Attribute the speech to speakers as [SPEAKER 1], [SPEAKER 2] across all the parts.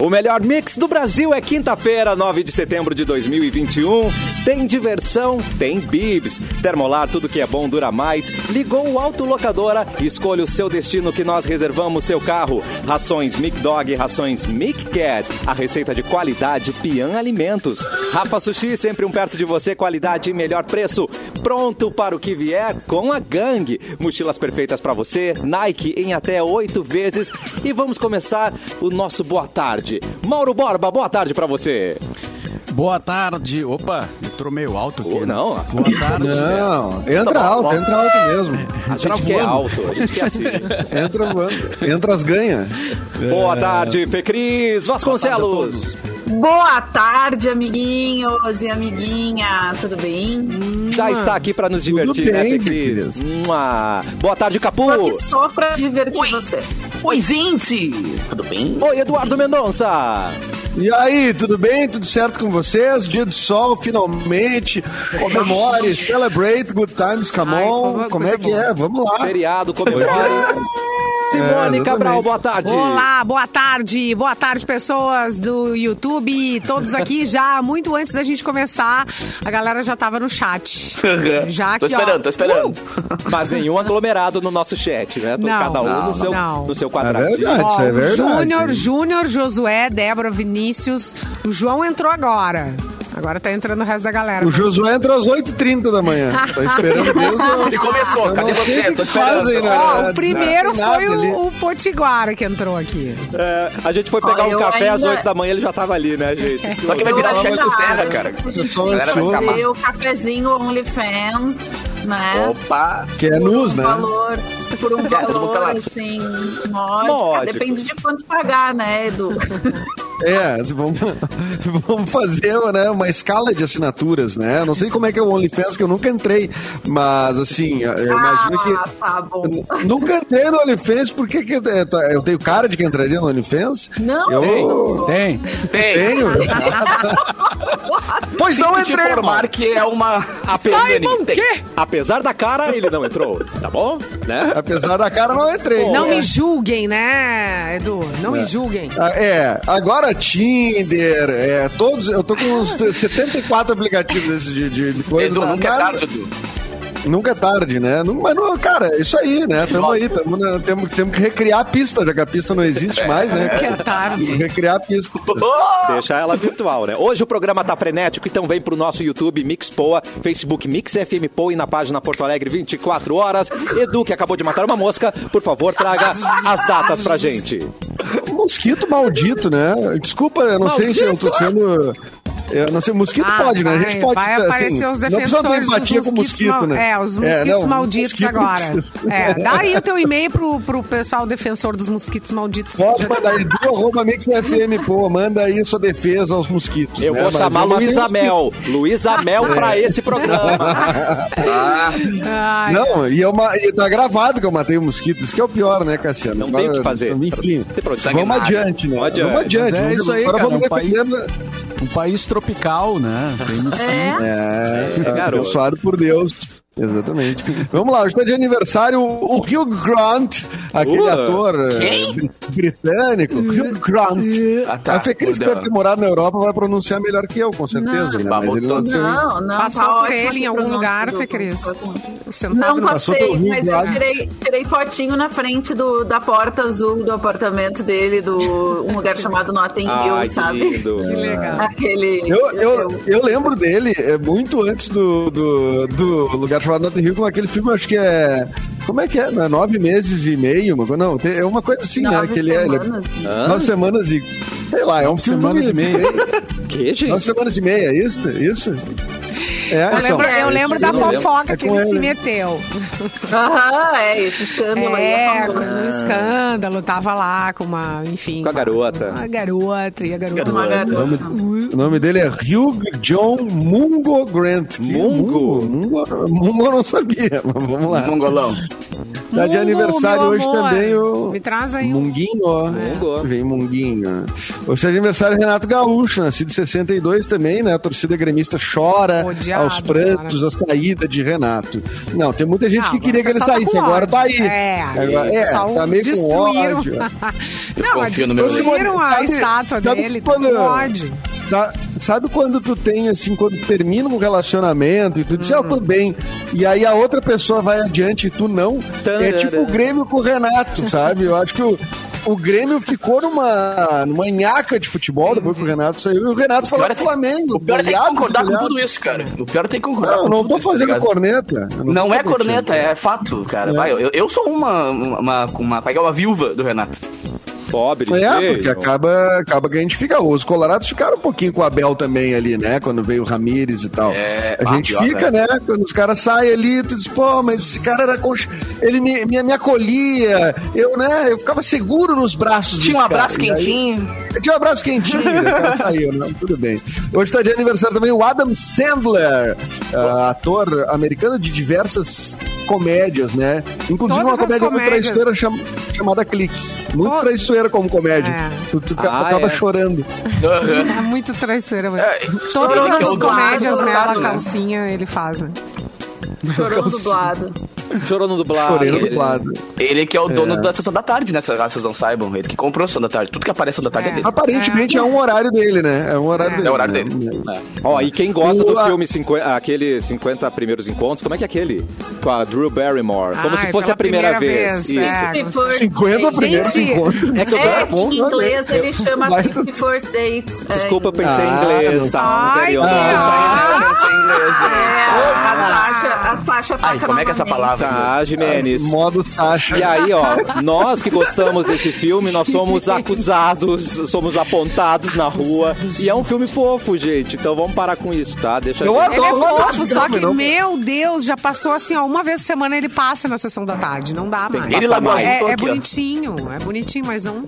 [SPEAKER 1] O melhor mix do Brasil é quinta-feira, 9 de setembro de 2021. Tem diversão, tem bibs. Termolar, tudo que é bom dura mais. Ligou o autolocadora, escolha o seu destino que nós reservamos seu carro. Rações Mic Dog, rações Mic Cat. A receita de qualidade Pian Alimentos. Rafa Sushi, sempre um perto de você, qualidade e melhor preço. Pronto para o que vier com a gangue. Mochilas perfeitas para você, Nike em até oito vezes. E vamos começar o nosso boa tarde. Mauro Borba, boa tarde para você.
[SPEAKER 2] Boa tarde. Opa, entrou meio alto aqui.
[SPEAKER 1] Oh,
[SPEAKER 2] né?
[SPEAKER 1] não.
[SPEAKER 2] Boa tarde.
[SPEAKER 3] Não, entra alto, entra alto mesmo.
[SPEAKER 1] A gente quer alto, a gente quer assim.
[SPEAKER 3] Entra voando. Entra as ganha.
[SPEAKER 1] Boa tarde, Fê Cris Vasconcelos.
[SPEAKER 4] Boa tarde, amiguinhos e amiguinha. Tudo bem?
[SPEAKER 1] Já está aqui para nos divertir,
[SPEAKER 3] Tudo
[SPEAKER 1] né,
[SPEAKER 3] bem,
[SPEAKER 1] Fê Cris? Boa tarde, Capu.
[SPEAKER 4] Tô aqui só pra divertir vocês.
[SPEAKER 5] Oi, gente! Tudo bem?
[SPEAKER 1] Oi, Eduardo Mendonça.
[SPEAKER 3] E aí, tudo bem? Tudo certo com vocês? Dia de sol, finalmente. Comemore, celebrate, good times, come
[SPEAKER 6] Ai,
[SPEAKER 3] on.
[SPEAKER 6] coisa
[SPEAKER 3] Como é que
[SPEAKER 6] boa.
[SPEAKER 3] é? Vamos lá.
[SPEAKER 1] Feriado, comemore. Simone
[SPEAKER 3] exatamente.
[SPEAKER 1] Cabral, boa tarde.
[SPEAKER 6] Olá, boa tarde. Boa tarde, pessoas do YouTube. Todos aqui já, muito antes da gente começar, a galera já tava no chat. Já
[SPEAKER 5] tô
[SPEAKER 6] aqui, ó.
[SPEAKER 5] esperando, tô esperando.
[SPEAKER 1] Mas nenhum aglomerado no nosso chat, né? Tô
[SPEAKER 6] Não,
[SPEAKER 1] Cada um
[SPEAKER 6] não,
[SPEAKER 1] no, seu,
[SPEAKER 6] não.
[SPEAKER 1] no seu
[SPEAKER 3] É
[SPEAKER 1] quadradinho.
[SPEAKER 3] verdade, isso
[SPEAKER 6] Ó,
[SPEAKER 3] é verdade.
[SPEAKER 6] Júnior, Júnior, Josué, Débora, Vinícius. O João entrou agora. Agora tá entrando o resto da galera.
[SPEAKER 3] O Josué entra às 8h30 da manhã. Tá esperando mesmo.
[SPEAKER 5] Ele começou,
[SPEAKER 3] Eu
[SPEAKER 5] cadê
[SPEAKER 3] não
[SPEAKER 5] você?
[SPEAKER 3] que
[SPEAKER 5] Tô
[SPEAKER 3] que fazem,
[SPEAKER 5] esperando.
[SPEAKER 3] né?
[SPEAKER 6] Ó,
[SPEAKER 3] Não
[SPEAKER 6] o primeiro
[SPEAKER 3] nada
[SPEAKER 6] foi o, o Potiguara que entrou aqui.
[SPEAKER 1] É, a gente foi pegar
[SPEAKER 4] Ó,
[SPEAKER 1] um café às
[SPEAKER 4] ainda-
[SPEAKER 1] 8 da manhã, ele já tava ali, né, gente?
[SPEAKER 5] Só que vai virar chefe dos terra, cara.
[SPEAKER 3] Eu
[SPEAKER 4] que
[SPEAKER 3] ansioso.
[SPEAKER 4] fazer o cafezinho OnlyFans, né?
[SPEAKER 5] Opa!
[SPEAKER 3] Que é
[SPEAKER 4] por
[SPEAKER 3] nus,
[SPEAKER 4] um
[SPEAKER 3] né?
[SPEAKER 4] valor, por um
[SPEAKER 5] mundo
[SPEAKER 4] valor, assim. Módico. Depende de quanto pagar, né, Edu?
[SPEAKER 3] É, vamos, vamos fazer né, uma escala de assinaturas, né? Não sei como é que é o OnlyFans, que eu nunca entrei, mas assim, eu imagino que.
[SPEAKER 4] Ah, tá bom.
[SPEAKER 3] Nunca entrei no OnlyFans, por que, é, tá- eu tenho cara de que entraria no OnlyFans?
[SPEAKER 4] Não,
[SPEAKER 3] eu.
[SPEAKER 2] Tem.
[SPEAKER 5] Tem!
[SPEAKER 3] tenho. pois não
[SPEAKER 5] que
[SPEAKER 3] entrei,
[SPEAKER 5] informar
[SPEAKER 3] mano.
[SPEAKER 5] que é uma...
[SPEAKER 1] Simon,
[SPEAKER 5] Tem.
[SPEAKER 1] Apesar da cara, ele não entrou, tá bom? Né?
[SPEAKER 3] Apesar da cara, não entrei.
[SPEAKER 6] Não
[SPEAKER 3] É.
[SPEAKER 6] me julguem, né, Edu? Não me julguem.
[SPEAKER 3] Ah, É, agora Tinder, é, todos, eu tô com uns 74 aplicativos desses de, de, de coisa.
[SPEAKER 5] Edu,
[SPEAKER 3] na-
[SPEAKER 5] nunca é tarde, Edu.
[SPEAKER 3] Nunca é tarde, né? Não, mas, não, cara, é isso aí, né? Tamo aí, tamo, na- temos, temos que recriar a pista, já que a pista não existe mais, né?
[SPEAKER 6] Que é tarde.
[SPEAKER 3] Recriar a pista.
[SPEAKER 1] Deixar ela virtual, né? Hoje o programa tá frenético, então vem pro nosso YouTube Mix Poa, Facebook Mix FM Poa e na página Porto Alegre 24 horas. Edu, que acabou de matar uma mosca, por favor, traga as datas pra gente.
[SPEAKER 3] Mosquito maldito, né? Desculpa, eu não sei se eu tô sendo. Eu não sei, mosquito
[SPEAKER 6] Ah,
[SPEAKER 3] pode, né? A
[SPEAKER 6] vai-
[SPEAKER 3] gente pode.
[SPEAKER 6] vai
[SPEAKER 3] assim,
[SPEAKER 6] aparecer os
[SPEAKER 3] não precisa ter
[SPEAKER 6] defensores
[SPEAKER 3] empatia
[SPEAKER 6] dos
[SPEAKER 3] com mosquito,
[SPEAKER 6] mal-
[SPEAKER 3] né?
[SPEAKER 6] É, os mosquitos
[SPEAKER 3] não,
[SPEAKER 6] malditos
[SPEAKER 3] mosquito
[SPEAKER 6] agora. É, dá aí o teu e-mail pro, pro pessoal defensor dos mosquitos malditos.
[SPEAKER 3] Pode mandar edu, arroba Mix FM, pô, manda aí sua defesa aos mosquitos.
[SPEAKER 1] Eu
[SPEAKER 3] né?
[SPEAKER 1] vou
[SPEAKER 3] Mas
[SPEAKER 1] chamar
[SPEAKER 3] matei
[SPEAKER 1] Luísa. Mel. Luísa Mel pra esse programa.
[SPEAKER 6] Ai,
[SPEAKER 3] Não, e, eu, e tá gravado que eu matei o mosquito. Isso que é o pior, né, Cassiano?
[SPEAKER 1] Não tem o que fazer.
[SPEAKER 3] Enfim,
[SPEAKER 1] pra-
[SPEAKER 3] vamos adiante, né?
[SPEAKER 1] Vamos adiante.
[SPEAKER 2] É
[SPEAKER 3] vamos-
[SPEAKER 2] isso aí,
[SPEAKER 3] Agora
[SPEAKER 2] cara,
[SPEAKER 3] vamos
[SPEAKER 2] um país-
[SPEAKER 3] defender...
[SPEAKER 2] Um país tropical, né? Tem mosquito.
[SPEAKER 4] É.
[SPEAKER 3] É,
[SPEAKER 1] garoto.
[SPEAKER 3] abençoado por Deus. Exatamente. Vamos lá, hoje está de aniversário o Hugh Grant, aquele
[SPEAKER 1] Uh,
[SPEAKER 3] ator eh, bri- britânico. Hugh Grant.
[SPEAKER 5] Ah, tá.
[SPEAKER 3] A Fê Cris, que deve ter morado na Europa, vai pronunciar melhor que eu, com certeza.
[SPEAKER 4] Não.
[SPEAKER 3] né? Mas ele nasceu em-
[SPEAKER 4] Não, não.
[SPEAKER 6] Passou
[SPEAKER 4] tá
[SPEAKER 6] por
[SPEAKER 4] ótimo
[SPEAKER 6] ele em
[SPEAKER 4] que
[SPEAKER 6] algum lugar, Fê Cris?
[SPEAKER 4] Não passei, mas eu tirei, tirei fotinho na frente do, da porta azul do apartamento dele, do um lugar chamado Notting Hill,
[SPEAKER 1] Ai, que
[SPEAKER 4] sabe?
[SPEAKER 1] lindo.
[SPEAKER 6] Que legal.
[SPEAKER 4] Aquele.
[SPEAKER 3] Eu, eu, eu lembro dele é, muito antes do, do, do lugar chamado Notting Hill, com aquele filme, acho que é. Como é que é? Não é nove meses e meio? Não, tem- é uma coisa assim, né?
[SPEAKER 4] Nove
[SPEAKER 3] Que ele é, ele é-
[SPEAKER 4] semanas.
[SPEAKER 3] Nove semanas e. Sei lá, é um
[SPEAKER 2] Nove
[SPEAKER 3] filme.
[SPEAKER 2] semanas e meia.
[SPEAKER 1] Que, gente?
[SPEAKER 3] Nove semanas e meia, é isso? Isso? É,
[SPEAKER 6] Eu lembro, eu lembro da
[SPEAKER 3] fofoca É
[SPEAKER 6] que
[SPEAKER 3] com
[SPEAKER 6] ele se
[SPEAKER 3] ele.
[SPEAKER 6] meteu.
[SPEAKER 4] Aham, é, esse escândalo aí.
[SPEAKER 6] É,
[SPEAKER 4] é famoso.
[SPEAKER 6] no escândalo, tava lá com uma, enfim.
[SPEAKER 1] Com a garota.
[SPEAKER 6] Uma garota, e a garota.
[SPEAKER 4] Uma garota.
[SPEAKER 3] O nome dele é Hugh John Mungo Grant. Que
[SPEAKER 1] Mungo?
[SPEAKER 3] Mungo, Mungo eu não sabia, mas vamos lá.
[SPEAKER 5] Mongolão.
[SPEAKER 3] Tá de aniversário hoje
[SPEAKER 6] amor.
[SPEAKER 3] também o.
[SPEAKER 6] Me traz aí.
[SPEAKER 3] Munguinho.
[SPEAKER 1] Mungo.
[SPEAKER 3] Vem Munguinho. Hoje tá de aniversário Renato Gaúcho, nascido em 62 também, né? A torcida gremista chora
[SPEAKER 6] Odiado,
[SPEAKER 3] aos prantos, a saída de Renato. Não, tem muita gente
[SPEAKER 6] Não,
[SPEAKER 3] que queria que ele
[SPEAKER 6] pessoal
[SPEAKER 3] saísse,
[SPEAKER 6] com
[SPEAKER 3] agora tá aí.
[SPEAKER 6] É,
[SPEAKER 3] agora, é tá meio com
[SPEAKER 6] destruíram.
[SPEAKER 3] ódio.
[SPEAKER 6] Não, mas destruíram a
[SPEAKER 3] Sabe-
[SPEAKER 6] estátua
[SPEAKER 3] sabe
[SPEAKER 6] dele. Tá com ódio.
[SPEAKER 3] Tá- sabe quando tu tem, assim, quando termina um relacionamento e tu diz, "Ah, eu tô bem, e aí a outra pessoa vai adiante e tu não, é tipo o Grêmio com o Renato, sabe? Eu acho que o, o Grêmio ficou numa, numa nhaca de futebol depois que o Renato saiu, e o Renato falou
[SPEAKER 5] é
[SPEAKER 3] pro
[SPEAKER 5] ter-
[SPEAKER 3] Flamengo.
[SPEAKER 5] o pior é concordar com tudo isso, cara. O pior é ter que concordar
[SPEAKER 3] Não, eu não tô
[SPEAKER 5] isso, tá
[SPEAKER 3] fazendo
[SPEAKER 5] ligado?
[SPEAKER 3] corneta.
[SPEAKER 5] Não
[SPEAKER 3] tô
[SPEAKER 5] é corneta, é fato, cara. Vai, eu, eu sou uma, uma, uma, é é? uma viúva do Renato.
[SPEAKER 1] Pobre.
[SPEAKER 3] É, porque acaba, acaba que a gente fica. Os Colorados ficaram um pouquinho com o Abel também ali, né? Quando veio o Ramires e tal.
[SPEAKER 5] É,
[SPEAKER 3] a gente
[SPEAKER 5] pior,
[SPEAKER 3] fica, né? Quando os caras saem ali, tu diz, pô, mas esse cara era. conch- Ele me, me, me acolhia, eu, né? Eu ficava seguro nos braços
[SPEAKER 5] Tinha um
[SPEAKER 3] cara.
[SPEAKER 5] abraço
[SPEAKER 3] aí-
[SPEAKER 5] quentinho.
[SPEAKER 3] tinha um abraço quentinho, né? O cara saiu, né? Tudo bem. Hoje está de aniversário também o Adam Sandler, ah, ator americano de diversas comédias, né? Inclusive
[SPEAKER 6] Todas
[SPEAKER 3] uma comédia muito traiçoeira cham- chamada Clique. Muito
[SPEAKER 6] To-
[SPEAKER 3] traiçoeira como comédia.
[SPEAKER 6] É.
[SPEAKER 3] Tu, tu
[SPEAKER 1] Ah,
[SPEAKER 3] acaba
[SPEAKER 1] é.
[SPEAKER 3] chorando.
[SPEAKER 6] É muito traiçoeira, velho.
[SPEAKER 5] É,
[SPEAKER 6] Todas as comédias,
[SPEAKER 5] né?
[SPEAKER 6] calcinha, ele faz, né?
[SPEAKER 4] Chorando dublado.
[SPEAKER 1] Chorou no dublado.
[SPEAKER 3] Chorei no
[SPEAKER 5] ele-
[SPEAKER 3] dublado.
[SPEAKER 5] Ele que é o dono
[SPEAKER 3] É.
[SPEAKER 5] da sessão da tarde, né? Se vocês não saibam. Ele que comprou a sessão da tarde. Tudo que aparece da tarde é,
[SPEAKER 6] É.
[SPEAKER 5] dele.
[SPEAKER 3] Aparentemente é. um horário dele, né? É um horário
[SPEAKER 6] É.
[SPEAKER 3] dele.
[SPEAKER 5] É o horário
[SPEAKER 3] né?
[SPEAKER 5] dele. É.
[SPEAKER 1] Ó, e quem gosta
[SPEAKER 3] O-
[SPEAKER 1] do
[SPEAKER 3] a-
[SPEAKER 1] filme 50, aquele 50 primeiros encontros, como é que é aquele? Com a Drew Barrymore. Como
[SPEAKER 6] Ai,
[SPEAKER 1] se fosse a primeira,
[SPEAKER 6] primeira
[SPEAKER 1] vez.
[SPEAKER 6] vez,
[SPEAKER 1] Isso.
[SPEAKER 6] é.
[SPEAKER 4] Fifty First
[SPEAKER 3] 50
[SPEAKER 4] Dates.
[SPEAKER 3] primeiros
[SPEAKER 6] Gente,
[SPEAKER 3] encontros.
[SPEAKER 1] é que eu
[SPEAKER 4] É,
[SPEAKER 3] É bom,
[SPEAKER 4] em
[SPEAKER 3] né?
[SPEAKER 4] inglês ele chama
[SPEAKER 3] Vai-
[SPEAKER 4] 50 First Dates. É,
[SPEAKER 1] Desculpa, eu pensei
[SPEAKER 3] Ah,
[SPEAKER 1] em
[SPEAKER 3] não
[SPEAKER 1] inglês. Tá,
[SPEAKER 6] Ai,
[SPEAKER 5] Ah, eu sei inglês,
[SPEAKER 4] É,
[SPEAKER 5] gente.
[SPEAKER 4] a Sasha, a Sasha
[SPEAKER 5] Ai, como é que é essa palavra?
[SPEAKER 1] Tá, Jimenez.
[SPEAKER 3] Modo Sasha.
[SPEAKER 1] E aí, ó, nós que gostamos desse filme, nós somos acusados, somos apontados na rua. E é um filme fofo, gente. Então vamos parar com isso, tá? Deixa
[SPEAKER 3] Eu
[SPEAKER 1] a gente-
[SPEAKER 6] Ele é fofo, só que,
[SPEAKER 3] não.
[SPEAKER 6] meu Deus, já passou assim, ó, uma vez por semana ele passa na sessão da tarde. Não dá mais.
[SPEAKER 5] Ele Azul,
[SPEAKER 6] É,
[SPEAKER 5] tô
[SPEAKER 6] é
[SPEAKER 5] ó.
[SPEAKER 6] bonitinho, é bonitinho, mas não.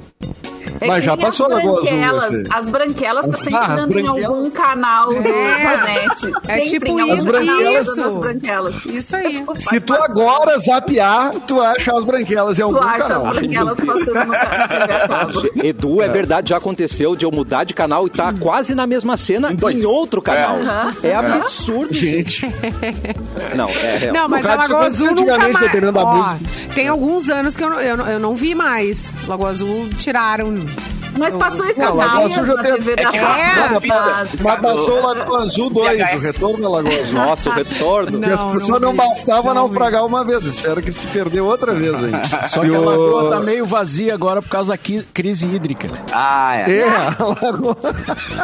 [SPEAKER 4] É
[SPEAKER 3] Mas já passou
[SPEAKER 4] as
[SPEAKER 3] a Lagoa Azul,
[SPEAKER 4] branquelas.
[SPEAKER 3] você.
[SPEAKER 4] As branquelas tá
[SPEAKER 3] As-
[SPEAKER 4] sempre
[SPEAKER 3] ah, as
[SPEAKER 4] dando em
[SPEAKER 3] branquelas.
[SPEAKER 4] algum canal do
[SPEAKER 6] É.
[SPEAKER 4] Planete.
[SPEAKER 6] É
[SPEAKER 4] Sempre
[SPEAKER 6] tipo isso,
[SPEAKER 4] canal
[SPEAKER 6] isso.
[SPEAKER 4] das branquelas.
[SPEAKER 6] Isso aí.
[SPEAKER 3] Se tu agora zapear, tu acha as branquelas em algum
[SPEAKER 4] Tu acha
[SPEAKER 3] canal.
[SPEAKER 4] as branquelas passando no ca- na TV a cabo.
[SPEAKER 1] Edu, é verdade, já aconteceu de eu mudar de canal e tá quase na mesma cena
[SPEAKER 5] dois.
[SPEAKER 1] em outro canal. É, absurdo.
[SPEAKER 3] Gente,
[SPEAKER 1] Não, é real.
[SPEAKER 6] Não, mas
[SPEAKER 3] No
[SPEAKER 6] a Lagoa
[SPEAKER 3] isso
[SPEAKER 6] Azul nunca
[SPEAKER 3] antigamente,
[SPEAKER 6] mais.
[SPEAKER 3] dependendo da
[SPEAKER 6] Ó, tem alguns anos que eu, não- eu, não- eu não vi mais. Lagoa Azul tiraram. soon.
[SPEAKER 4] Mas passou esses
[SPEAKER 3] Não, Lagoa Azul já
[SPEAKER 4] da
[SPEAKER 5] É que-.
[SPEAKER 3] Não,
[SPEAKER 4] mas-
[SPEAKER 3] passou o Lagoa Azul 2,
[SPEAKER 5] VHS.
[SPEAKER 3] o retorno da Lagoa Azul.
[SPEAKER 1] Nossa, o retorno.
[SPEAKER 6] Não.
[SPEAKER 3] E as pessoas não, bastava
[SPEAKER 6] Não
[SPEAKER 3] naufragar uma vez, espero que se perdeu outra vez ainda.
[SPEAKER 2] Só
[SPEAKER 3] E
[SPEAKER 2] que a lagoa tá meio vazia agora por causa da crise hídrica.
[SPEAKER 5] Ah, é.
[SPEAKER 3] É, a Lagoa.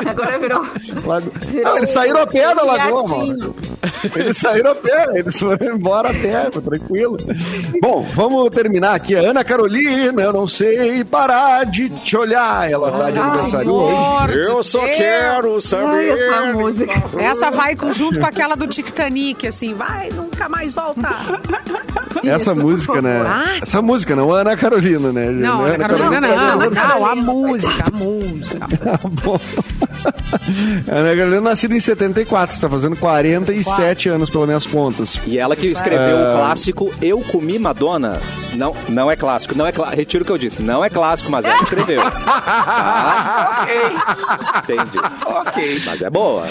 [SPEAKER 4] Agora virou.
[SPEAKER 3] Lagoa-
[SPEAKER 4] virou
[SPEAKER 3] Não, eles saíram a pé da Lagoa, mano. Eles saíram a pé, eles foram embora a pé, tranquilo. Bom, vamos terminar aqui. A Ana Carolina, eu não sei parar de te olhar. Ela tá de
[SPEAKER 4] Ai,
[SPEAKER 3] aniversário hoje.
[SPEAKER 1] Eu só
[SPEAKER 6] Deus.
[SPEAKER 1] quero
[SPEAKER 4] Ai,
[SPEAKER 1] saber.
[SPEAKER 4] essa música.
[SPEAKER 6] Essa vai junto com aquela do Titanic, assim, vai nunca mais voltar.
[SPEAKER 3] Essa
[SPEAKER 4] Isso,
[SPEAKER 3] música, né?
[SPEAKER 6] Ah.
[SPEAKER 3] Essa música, não Ana Carolina, né?
[SPEAKER 6] Não,
[SPEAKER 3] Ana
[SPEAKER 6] Ana Carolina não,
[SPEAKER 3] faz
[SPEAKER 6] não,
[SPEAKER 3] aniversário.
[SPEAKER 6] a música, a música.
[SPEAKER 3] A Ana Carolina nascida em 74, está fazendo 47 anos pelas minhas contas.
[SPEAKER 1] E ela que escreveu o clássico Eu Comi Madonna. Não, não é clássico, não é clássico. Retiro o que eu disse. Não é clássico, mas ela escreveu. Tá? Entendi.
[SPEAKER 5] Ok.
[SPEAKER 1] Mas é boa.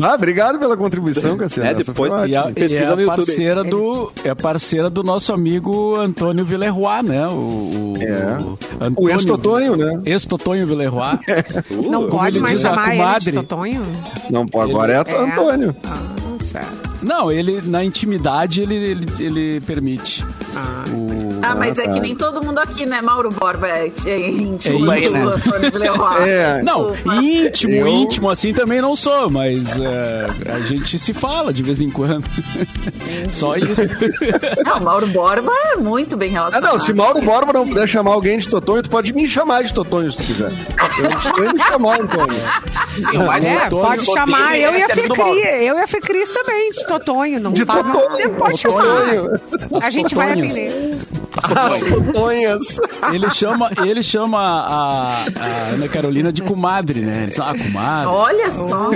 [SPEAKER 3] Ah, obrigado pela contribuição, Cassiano.
[SPEAKER 1] É, depois-
[SPEAKER 2] E, a,
[SPEAKER 3] ótima.
[SPEAKER 2] e
[SPEAKER 1] Pesquisa
[SPEAKER 2] é
[SPEAKER 1] no YouTube.
[SPEAKER 2] parceira do é parceira do nosso amigo Antônio Villeroy, né? O, o,
[SPEAKER 3] É.
[SPEAKER 2] o
[SPEAKER 3] O
[SPEAKER 2] Antônio-
[SPEAKER 3] ex-Totonho, né?
[SPEAKER 2] Ex-Totonho Villeroy.
[SPEAKER 6] Não
[SPEAKER 1] Uh,
[SPEAKER 6] pode
[SPEAKER 2] ele
[SPEAKER 6] mais
[SPEAKER 2] diz a
[SPEAKER 6] chamar ele de
[SPEAKER 2] comadre.
[SPEAKER 6] Totonho?
[SPEAKER 3] Não, pô, agora é,
[SPEAKER 6] É.
[SPEAKER 3] Antônio.
[SPEAKER 6] Ah, certo.
[SPEAKER 2] Não, ele na intimidade ele, ele, ele permite.
[SPEAKER 6] Ah.
[SPEAKER 2] O-
[SPEAKER 4] Ah, mas é
[SPEAKER 3] tá.
[SPEAKER 4] que nem todo mundo aqui, né? Mauro Borba é, é íntimo.
[SPEAKER 2] É íntimo.
[SPEAKER 4] Leroy.
[SPEAKER 3] É.
[SPEAKER 2] Não, íntimo,
[SPEAKER 3] Eu-
[SPEAKER 2] íntimo assim também não sou, mas é, a gente se fala de vez em quando. Só isso.
[SPEAKER 4] Não, Mauro Borba é muito bem
[SPEAKER 3] Ah,
[SPEAKER 4] relacionado.
[SPEAKER 3] não, se Mauro Borba não puder chamar alguém de Totonho, tu pode me chamar de Totonho se tu quiser. Eu nem me chamar, Antônio.
[SPEAKER 5] Sim, o mais
[SPEAKER 6] É,
[SPEAKER 2] Antônio
[SPEAKER 6] pode chamar eu e a
[SPEAKER 5] é
[SPEAKER 6] eu e a Fecris também, de Totonho. Não
[SPEAKER 3] De
[SPEAKER 6] faz-
[SPEAKER 3] Totonho.
[SPEAKER 6] Pode chamar. A gente vai
[SPEAKER 2] Totonhas.
[SPEAKER 3] As Totonhas.
[SPEAKER 2] Ele chama, ele chama a, a Ana Carolina de comadre, né? Ele fala, ah, comadre.
[SPEAKER 4] Olha só.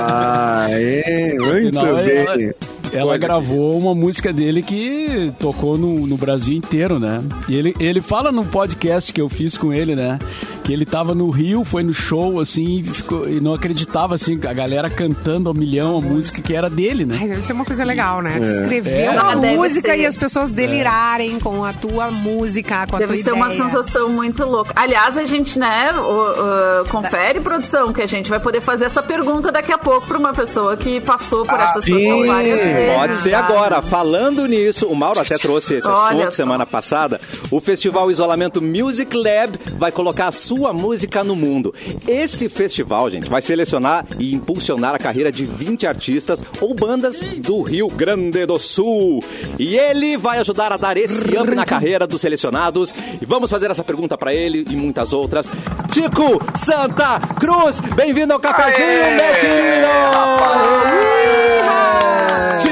[SPEAKER 3] Ah, é, muito bem.
[SPEAKER 2] ela- ela
[SPEAKER 1] coisa
[SPEAKER 2] gravou uma música dele que tocou no, no Brasil inteiro, né? E ele, ele fala no podcast que eu fiz com ele, né? Que ele tava no Rio, foi no show, assim, e, ficou- e não acreditava, assim, a galera cantando ao milhão a música que era dele, né?
[SPEAKER 6] Ai, deve ser uma coisa legal, né? Escrever
[SPEAKER 2] É.
[SPEAKER 6] uma
[SPEAKER 4] Ah, deve
[SPEAKER 6] música
[SPEAKER 4] ser.
[SPEAKER 6] e as pessoas delirarem com a tua música, com a
[SPEAKER 4] Deve
[SPEAKER 6] tua
[SPEAKER 4] ser uma
[SPEAKER 6] ideia.
[SPEAKER 4] sensação muito louca. Aliás, a gente, né, o- o- confere, produção, que a gente vai poder fazer essa pergunta daqui a pouco pra uma pessoa que passou por essa situação
[SPEAKER 3] sim.
[SPEAKER 4] várias vezes.
[SPEAKER 1] Pode ser agora. Falando nisso, o Mauro até trouxe esse
[SPEAKER 4] Olha
[SPEAKER 1] assunto
[SPEAKER 4] só.
[SPEAKER 1] semana passada. O Festival Isolamento Music Lab vai colocar a sua música no mundo. Esse festival, gente, vai selecionar e impulsionar a carreira de 20 artistas ou bandas do Rio Grande do Sul. E ele vai ajudar a dar esse up na carreira dos selecionados. E vamos fazer essa pergunta pra ele e muitas outras. Tico Santa Cruz, bem-vindo ao cafezinho,
[SPEAKER 5] Aê,
[SPEAKER 1] meu querido!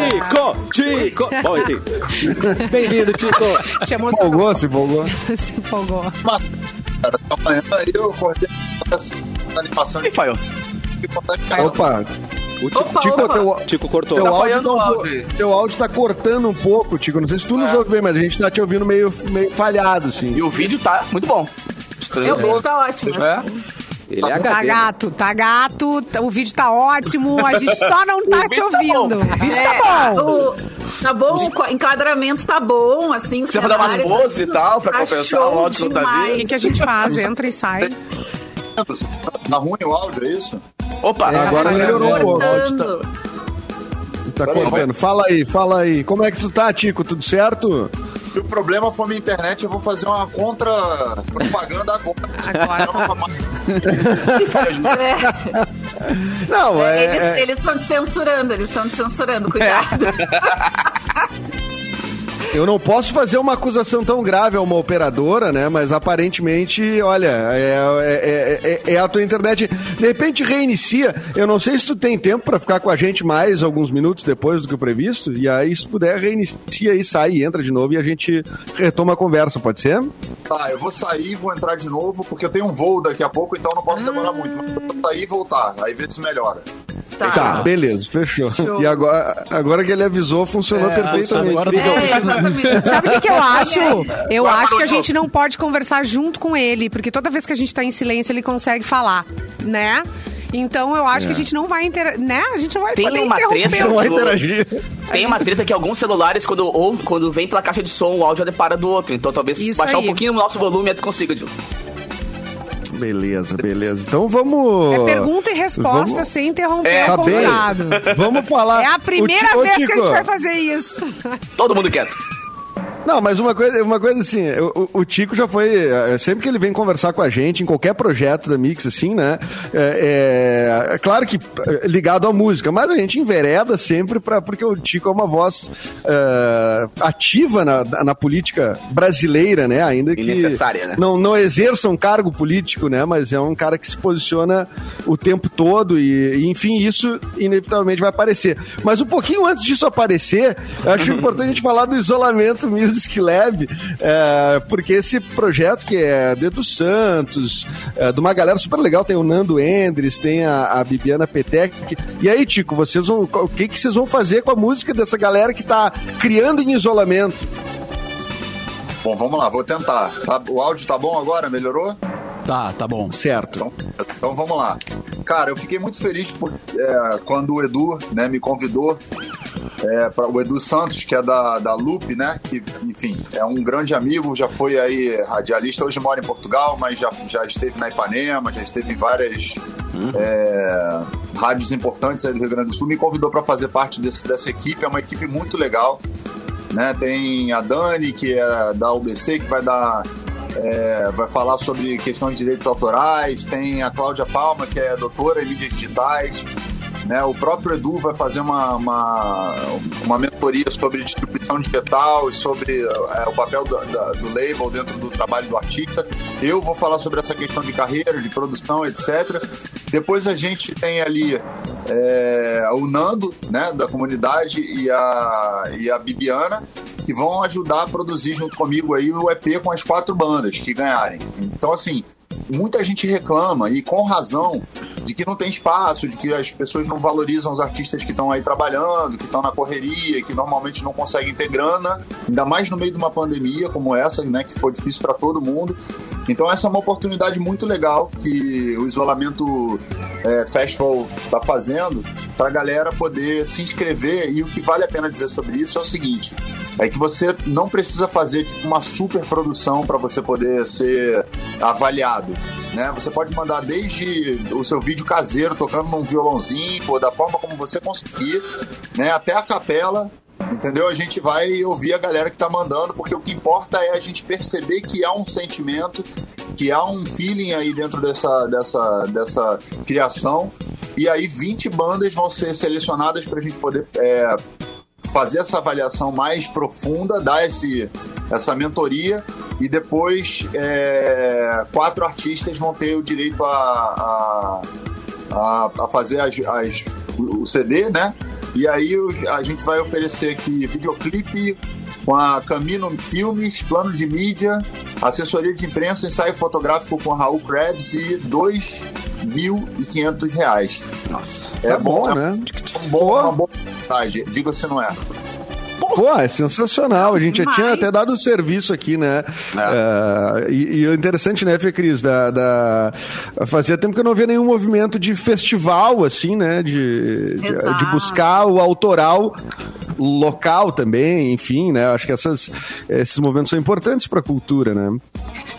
[SPEAKER 1] Tico, Tico. Bom, enfim. Bem-vindo, Tico.
[SPEAKER 6] Te emocionou.
[SPEAKER 3] Empolgou, se empolgou.
[SPEAKER 6] Se empolgou.
[SPEAKER 7] cara. Amanhã eu com essa animação
[SPEAKER 5] E
[SPEAKER 7] de
[SPEAKER 5] foi, ó.
[SPEAKER 3] Opa,
[SPEAKER 1] O Tico,
[SPEAKER 4] Opa,
[SPEAKER 3] Tico,
[SPEAKER 4] opa.
[SPEAKER 3] teu,
[SPEAKER 1] Tico cortou.
[SPEAKER 3] teu,
[SPEAKER 5] Tá
[SPEAKER 3] áudio
[SPEAKER 5] falhando
[SPEAKER 3] tá um
[SPEAKER 5] áudio
[SPEAKER 3] teu áudio tá cortando um pouco, Tico. Não sei se tu nos
[SPEAKER 5] É.
[SPEAKER 3] ouve bem, mas a gente tá te ouvindo meio, meio falhado, assim.
[SPEAKER 5] E o vídeo tá muito bom.
[SPEAKER 4] É, o vídeo tá ótimo.
[SPEAKER 5] É.
[SPEAKER 1] Ele é
[SPEAKER 6] Tá
[SPEAKER 1] HD.
[SPEAKER 6] gato, tá gato, tá- o vídeo tá ótimo, a gente só não tá te
[SPEAKER 5] tá
[SPEAKER 6] ouvindo.
[SPEAKER 5] bom.
[SPEAKER 6] o vídeo
[SPEAKER 4] É,
[SPEAKER 6] tá bom.
[SPEAKER 4] o- tá bom, o enquadramento tá bom, assim.
[SPEAKER 5] Você vai dar umas
[SPEAKER 4] cenário
[SPEAKER 5] poses e tal, pra
[SPEAKER 4] tá
[SPEAKER 5] compensar o áudio que não tá
[SPEAKER 4] demais.
[SPEAKER 6] O que, que a gente faz? Entra e sai.
[SPEAKER 7] Tá ruim o áudio, é isso?
[SPEAKER 5] Opa,
[SPEAKER 3] Agora melhorou um pouco. Tá cortando. Fala aí, fala aí. Como é que tu tá, Tico? Tudo certo?
[SPEAKER 7] Se o problema for minha internet, eu vou fazer uma contra-propaganda agora.
[SPEAKER 6] Agora.
[SPEAKER 4] É,
[SPEAKER 3] Não, é. é-
[SPEAKER 4] eles estão te censurando, eles estão te censurando, cuidado.
[SPEAKER 3] Eu não posso fazer uma acusação tão grave a uma operadora, né? Mas aparentemente, olha, é, é- é- é a tua internet. De repente reinicia. Eu não sei se tu tem tempo pra ficar com a gente mais alguns minutos depois do que o previsto. E aí, se puder, reinicia e sai, e entra de novo e a gente retoma a conversa, pode ser?
[SPEAKER 7] Tá, eu vou sair e vou entrar de novo, porque eu tenho um voo daqui a pouco, então não posso demorar muito. Mas eu vou sair e voltar, aí ver se melhora.
[SPEAKER 4] Tá.
[SPEAKER 3] Tá, beleza, fechou. E agora, agora que ele avisou, funcionou
[SPEAKER 2] É,
[SPEAKER 3] perfeitamente.
[SPEAKER 2] agora
[SPEAKER 4] É.
[SPEAKER 6] Sabe o que, que eu acho? Eu
[SPEAKER 5] Vai,
[SPEAKER 6] acho que a gente não pode conversar junto com ele, porque toda vez que a gente tá em silêncio, ele consegue falar, né? Então eu acho que a gente não vai inter... né? A gente não vai
[SPEAKER 5] Tem uma treta-
[SPEAKER 3] Não vai interagir.
[SPEAKER 5] tem uma treta que alguns celulares, quando, ouve, quando vem pela caixa de som, o áudio já depara do outro. Então talvez
[SPEAKER 6] Isso
[SPEAKER 5] baixar
[SPEAKER 6] aí.
[SPEAKER 5] um pouquinho o nosso volume, tu consiga, Dil.
[SPEAKER 3] Beleza, beleza. Então vamos.
[SPEAKER 6] É pergunta e resposta
[SPEAKER 3] Vamos-
[SPEAKER 6] sem interromper
[SPEAKER 5] É,
[SPEAKER 6] o
[SPEAKER 3] Tá
[SPEAKER 6] convidado.
[SPEAKER 3] Vamos falar.
[SPEAKER 6] É a
[SPEAKER 3] O
[SPEAKER 6] primeira
[SPEAKER 3] ô,
[SPEAKER 6] vez que a gente vai fazer isso.
[SPEAKER 5] Todo mundo quieto.
[SPEAKER 3] Não, mas uma coisa, uma coisa assim, o, o Tico já foi. é, Sempre que ele vem conversar com a gente, em qualquer projeto da Mix, assim, né? É, é- é claro que é, ligado à música, mas a gente envereda sempre pra, porque o Tico é uma voz é, ativa na, na política brasileira, né? Ainda que.
[SPEAKER 5] Necessária, né?
[SPEAKER 3] Não, não exerça um cargo político, né? Mas é um cara que se posiciona o tempo todo e, e, enfim, isso inevitavelmente vai aparecer. Mas um pouquinho antes disso aparecer, eu acho importante a gente falar do isolamento Music Lab, é, porque esse projeto que é do Edu Santos, é, de uma galera super legal, tem o Nando Endres, tem a, a Bibiana Petec. E aí, Tico, vocês vão, o que, que vocês vão fazer com a música dessa galera que tá criando em isolamento?
[SPEAKER 7] Bom, vamos lá, vou tentar. Tá- o áudio tá bom agora? Melhorou?
[SPEAKER 2] Tá, tá bom.
[SPEAKER 3] Certo.
[SPEAKER 7] Então, então vamos lá. Cara, eu fiquei muito feliz por, é, quando o Edu né, me convidou. É, pra, o Edu Santos, que é da, da Loop, né? Que, enfim, é um grande amigo, já foi aí radialista, hoje mora em Portugal, mas já, já esteve na Ipanema, já esteve em várias é, rádios importantes aí do Rio Grande do Sul, me convidou para fazer parte desse, dessa equipe, é uma equipe muito legal. Né? Tem a Dani, que é da UBC, que vai dar é, vai falar sobre questão de direitos autorais, tem a Cláudia Palma, que é doutora em mídias digitais, né? o próprio Edu vai fazer uma, uma, uma mentoria sobre distribuição digital e sobre é, o papel do, da- do label dentro do trabalho do artista. Eu vou falar sobre essa questão de carreira, de produção, etc. Depois a gente tem ali é, o Nando, né, da comunidade, e a, e a Bibiana, que vão ajudar a produzir junto comigo aí o EP com as quatro bandas que ganharem. Então, assim, muita gente reclama, e com razão, de que não tem espaço, de que as pessoas não valorizam os artistas que estão aí trabalhando, que estão na correria, que normalmente não conseguem ter grana, ainda mais no meio de uma pandemia como essa, né, que foi difícil para todo mundo. Então essa é uma oportunidade muito legal que isolamento é, festival está fazendo para a galera poder se inscrever e o que vale a pena dizer sobre isso é o seguinte é que você não precisa fazer tipo, uma super produção para você poder ser avaliado né? Você pode mandar desde o seu vídeo caseiro tocando num violãozinho, ou da forma como você conseguir, né? Até a capela, entendeu? A gente vai ouvir a galera que tá mandando, porque o que importa é a gente perceber que há um sentimento, que há um feeling aí dentro dessa, dessa, dessa criação. E aí 20 bandas vão ser selecionadas para a gente poder é, fazer essa avaliação mais profunda, dar esse, essa mentoria e depois é, quatro artistas vão ter o direito a, a, a, a fazer as, as, o CD, né? E aí a gente vai oferecer aqui videoclipe com a Camino Filmes, plano de mídia, assessoria de imprensa, ensaio fotográfico com Raul Krebs e R$ 2.500. Nossa. É tá bom, bom, né? É um bom, uma boa vontade, diga se não é.
[SPEAKER 3] Pô, é sensacional. A gente já tinha até dado o serviço aqui, né? É. Uh, e, e interessante, né, Fê Cris? Da, da... Fazia tempo que eu não via nenhum movimento de festival, assim, né? De, de, de buscar o autoral local também, enfim, né? Acho que essas, esses movimentos são importantes para a cultura, né?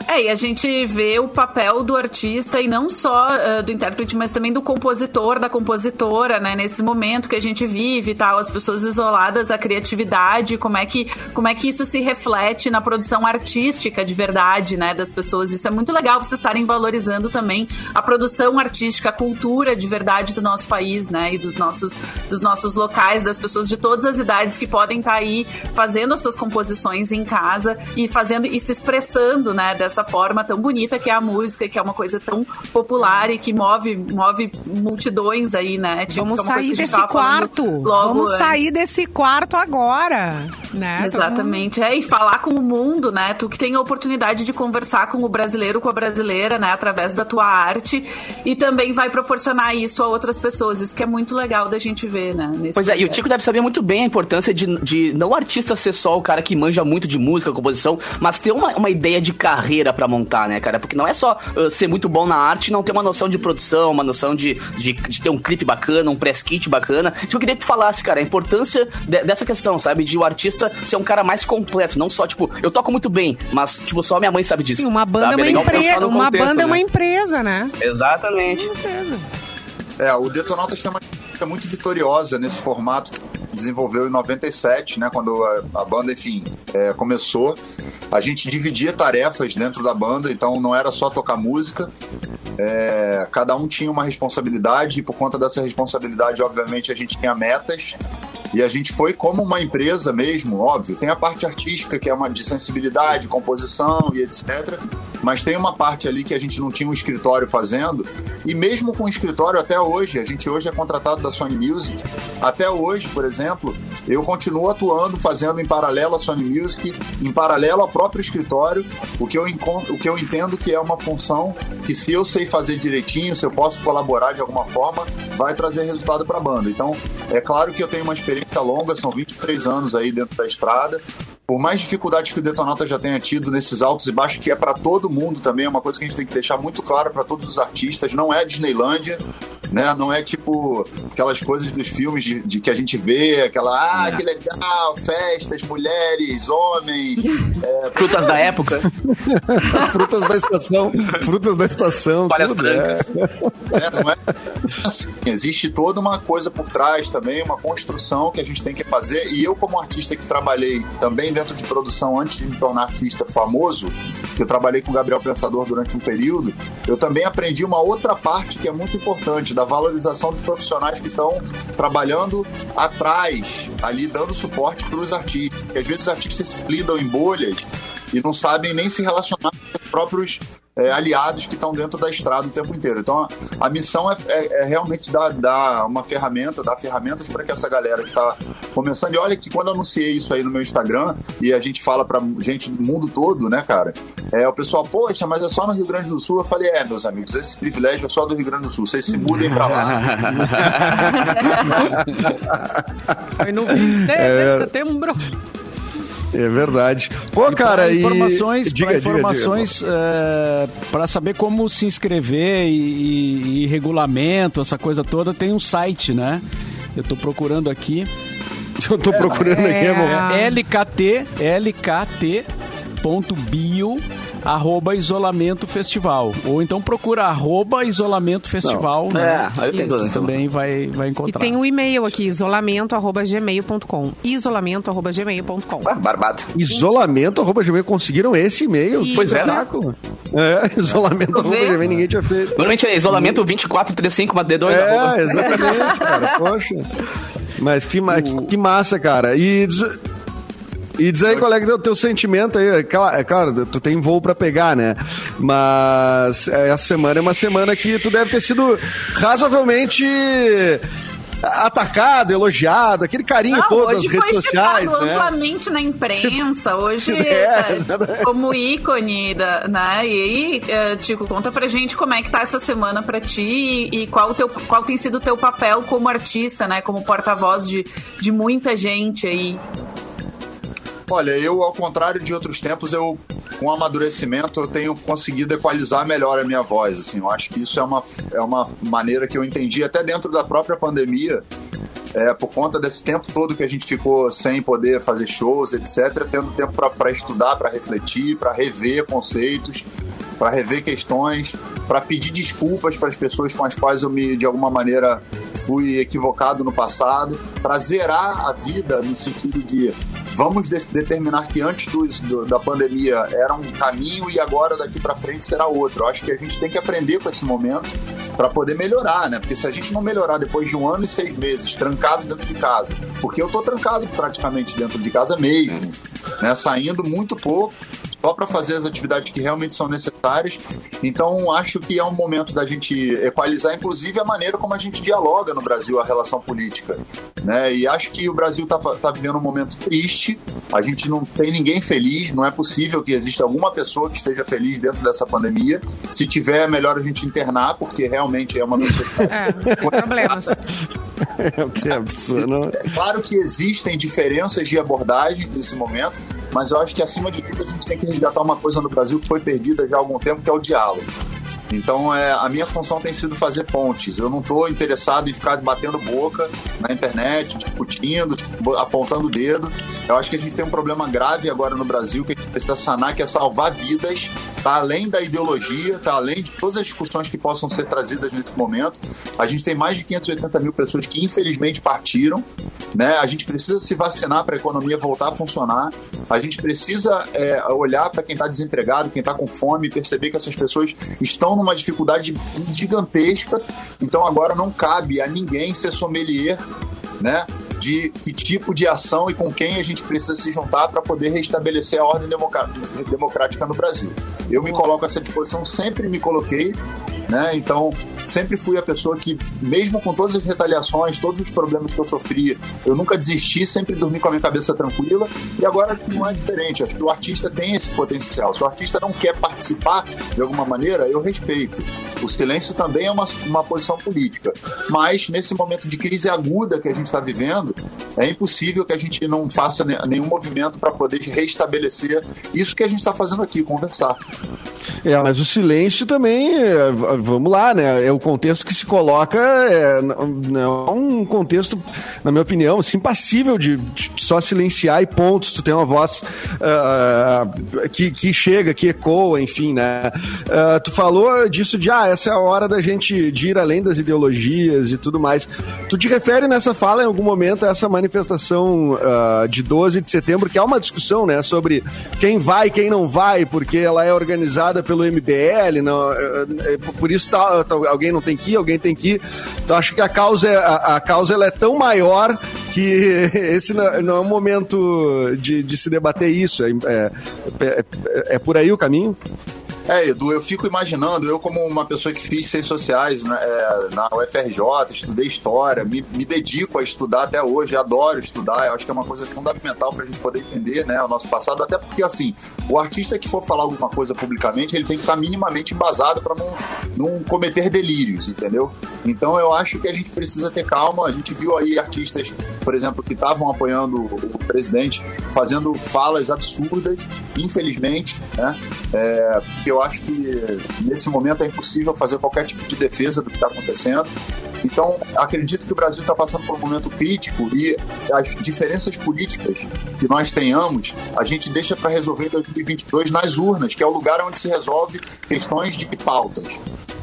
[SPEAKER 4] É, e a gente vê o papel do artista e não só uh, do intérprete, mas também do compositor, da compositora, né? Nesse momento que a gente vive e tal, as pessoas isoladas, a criatividade, como é que, como é que isso se reflete na produção artística de verdade, né? Das pessoas. Isso é muito legal vocês estarem valorizando também a produção artística, a cultura de verdade do nosso país, né? E dos nossos, dos nossos locais, das pessoas de todas as idades que podem estar tá aí fazendo as suas composições em casa e fazendo e se expressando, né? Dessa forma tão bonita que é a música, que é uma coisa tão popular e que move, move multidões aí, né?
[SPEAKER 6] Tipo, Vamos sair desse quarto. Vamos antes. sair desse quarto agora, né?
[SPEAKER 4] Exatamente. É, e falar com o mundo, né? Tu que tem a oportunidade de conversar com o brasileiro, com a brasileira, né? Através da tua arte e também vai proporcionar isso a outras pessoas. Isso que é muito legal da gente ver, né?
[SPEAKER 5] pois projeto. é, e o Tico deve saber muito bem a importância de, de não o artista ser só o cara que manja muito de música, composição, mas ter uma, uma ideia de carreira para montar, né, cara? Porque não é só uh, ser muito bom na arte e não ter uma noção de produção, uma noção de, de, de ter um clipe bacana, um press kit bacana. Isso eu queria que tu falasse, cara, a importância de, dessa questão, sabe? De o artista ser um cara mais completo, não só, tipo, eu toco muito bem, mas, tipo, só minha mãe sabe disso.
[SPEAKER 6] Sim, uma banda sabe? é uma empresa. Uma contexto, banda né? é uma empresa, né?
[SPEAKER 5] Exatamente. Uma empresa.
[SPEAKER 7] É, o Detonautas tem uma muito vitoriosa nesse formato que desenvolveu em 97, né, quando a, a banda, enfim, é, começou. A gente dividia tarefas dentro da banda, então não era só tocar música. É, cada um tinha uma responsabilidade e por conta dessa responsabilidade, obviamente, a gente tinha metas e a gente foi como uma empresa mesmo, óbvio. Tem a parte artística, que é uma de sensibilidade, composição e etc. Mas tem uma parte ali que a gente não tinha um escritório fazendo. E mesmo com o escritório, até hoje, a gente hoje é contratado da Sony Music. Até hoje, por exemplo, eu continuo atuando, fazendo em paralelo a Sony Music, em paralelo ao próprio escritório, o que eu, o que eu entendo que é uma função que, se eu sei fazer direitinho, se eu posso colaborar de alguma forma, vai trazer resultado para a banda. Então, é claro que eu tenho uma experiência longa, são 23 anos aí dentro da estrada, por mais dificuldades que o Detonauta já tenha tido nesses altos e baixos, que é para todo mundo também, é uma coisa que a gente tem que deixar muito claro para todos os artistas, não é Disneylândia, né? Não é tipo aquelas coisas dos filmes de, de que a gente vê, aquela, ah, é. que legal, festas, mulheres, homens.
[SPEAKER 5] É, frutas da época.
[SPEAKER 3] frutas da estação. Frutas da estação.
[SPEAKER 5] Palhas brancas.
[SPEAKER 7] É. é, não é assim, existe toda uma coisa por trás também, uma construção que a gente tem que fazer. E eu, como artista que trabalhei também dentro de produção antes de me tornar artista famoso, que eu trabalhei com o Gabriel Pensador durante um período, eu também aprendi uma outra parte que é muito importante da valorização dos profissionais que estão trabalhando atrás, ali dando suporte para os artistas. Porque às vezes os artistas se blindam em bolhas e não sabem nem se relacionar com os próprios é, aliados que estão dentro da estrada o tempo inteiro. Então a, a missão é, é, é, realmente dar, dar uma ferramenta, dar ferramentas para que essa galera que está começando. E olha que quando eu anunciei isso aí no meu Instagram, e a gente fala para gente do mundo todo, né, cara? É, o pessoal, poxa, mas é só no Rio Grande do Sul. Eu falei, é, meus amigos, esse privilégio é só do Rio Grande do Sul. Vocês se mudem para lá.
[SPEAKER 6] Foi no 20 de é... setembro.
[SPEAKER 3] É verdade. Pô, e cara,
[SPEAKER 2] informações, diga, informações é, para saber como se inscrever e, e, e, regulamento, essa coisa toda, tem um site, né? Eu tô procurando aqui.
[SPEAKER 3] Eu tô procurando é, aqui,
[SPEAKER 2] é, LKT, lkt.bio arroba isolamento festival. Ou então procura arroba isolamento festival. Né? É, aí eu tenho também vai, vai encontrar.
[SPEAKER 6] E tem o um e-mail aqui, isolamento arroba gmail.com. Isolamento arroba gmail.com.
[SPEAKER 5] Ah, barbado.
[SPEAKER 3] Isolamento arroba gmail. Conseguiram esse e-mail?
[SPEAKER 5] Pois é,
[SPEAKER 3] né? É, isolamento arroba gmail. Ninguém tinha feito.
[SPEAKER 5] Normalmente é isolamento 2435 uma D2.
[SPEAKER 3] É, exatamente, cara. Poxa. Mas que, que massa, cara. E e diz aí qual é, é o teu sentimento aí. É claro, é claro, tu tem voo para pegar, né? Mas essa semana é uma semana que tu deve ter sido razoavelmente atacado, elogiado, aquele carinho Não, todo nas redes sociais,
[SPEAKER 4] né? amplamente na imprensa, hoje é, como ícone da, né? E aí, Tico, conta pra gente como é que tá essa semana pra ti e qual, teu, qual tem sido o teu papel como artista, né? Como porta-voz de, de muita gente aí.
[SPEAKER 7] Olha, eu, ao contrário de outros tempos, eu, com amadurecimento, eu tenho conseguido equalizar melhor a minha voz. Assim, eu acho que isso é uma, é uma maneira que eu entendi até dentro da própria pandemia. É, por conta desse tempo todo que a gente ficou sem poder fazer shows, etc., tendo tempo para estudar, para refletir, para rever conceitos, para rever questões, para pedir desculpas para as pessoas com as quais eu me, de alguma maneira, fui equivocado no passado, para zerar a vida no sentido de vamos de determinar que antes do, do, da pandemia era um caminho e agora daqui para frente será outro. Eu acho que a gente tem que aprender com esse momento para poder melhorar, né? Porque se a gente não melhorar depois de um ano e seis meses trancado dentro de casa, porque eu tô trancado praticamente dentro de casa mesmo, né? Saindo muito pouco só para fazer as atividades que realmente são necessárias. Então, acho que é um momento da gente equalizar, inclusive, a maneira como a gente dialoga no Brasil a relação política. Né? E acho que o Brasil está tá vivendo um momento triste, a gente não tem ninguém feliz, não é possível que exista alguma pessoa que esteja feliz dentro dessa pandemia. Se tiver, é melhor a gente internar, porque realmente é uma doença.
[SPEAKER 6] É, problemas.
[SPEAKER 3] É, que absurdo.
[SPEAKER 7] É claro que existem diferenças de abordagem nesse momento, mas eu acho que acima de tudo a gente tem que resgatar uma coisa no Brasil que foi perdida já há algum tempo, que é o diálogo. Então, é, a minha função tem sido fazer pontes. Eu não estou interessado em ficar batendo boca na internet, discutindo, apontando o dedo. Eu acho que a gente tem um problema grave agora no Brasil que a gente precisa sanar, que é salvar vidas, tá além da ideologia, tá além de todas as discussões que possam ser trazidas nesse momento. A gente tem mais de 580 mil pessoas que infelizmente partiram, né? A gente precisa se vacinar para a economia voltar a funcionar. A gente precisa é, olhar para quem está desempregado, quem está com fome, perceber que essas pessoas estão numa dificuldade gigantesca. Então agora não cabe a ninguém ser sommelier, né? De que tipo de ação e com quem a gente precisa se juntar para poder restabelecer a ordem democrática no Brasil. Eu me coloco a essa disposição, sempre me coloquei né? Então, sempre fui a pessoa que, mesmo com todas as retaliações, todos os problemas que eu sofria, eu nunca desisti, sempre dormi com a minha cabeça tranquila. E agora acho que não é diferente. Acho que o artista tem esse potencial. Se o artista não quer participar de alguma maneira, eu respeito. O silêncio também é uma, uma posição política. Mas, nesse momento de crise aguda que a gente está vivendo, é impossível que a gente não faça nenhum movimento para poder restabelecer isso que a gente está fazendo aqui, conversar.
[SPEAKER 3] É, mas o silêncio também, é, vamos lá, né? É o contexto que se coloca, é, não é um contexto, na minha opinião, assim, passível de, de só silenciar e pontos. Tu tem uma voz uh, que, que chega, que ecoa, enfim, né? Uh, tu falou disso de, ah, essa é a hora da gente de ir além das ideologias e tudo mais. Tu te refere nessa fala, em algum momento, a essa manifestação uh, de 12 de setembro, que é uma discussão, né, sobre quem vai quem não vai, porque ela é organizada pelo MBL, não, é, é, por isso tá, tá, alguém não tem que ir, alguém tem que ir. Então acho que a causa, é, a, a causa ela é tão maior que esse não, não é o momento de, de, se debater isso. É, é, é, é por aí o caminho?
[SPEAKER 7] É, Edu, eu fico imaginando, eu como uma pessoa que fiz ciências sociais né, é, na UFRJ, estudei história, me, me, dedico a estudar até hoje, adoro estudar, eu acho que é uma coisa fundamental para a gente poder entender né, o nosso passado, até porque, assim, o artista que for falar alguma coisa publicamente, ele tem que estar minimamente embasado para não, não cometer delírios, entendeu? Então eu acho que a gente precisa ter calma, a gente viu aí artistas, por exemplo, que estavam apoiando o presidente, fazendo falas absurdas, infelizmente, né? É, que eu acho que nesse momento é impossível fazer qualquer tipo de defesa do que está acontecendo. Então, acredito que o Brasil está passando por um momento crítico e as diferenças políticas que nós tenhamos, a gente deixa para resolver em 2022 nas urnas, que é o lugar onde se resolve questões de pautas.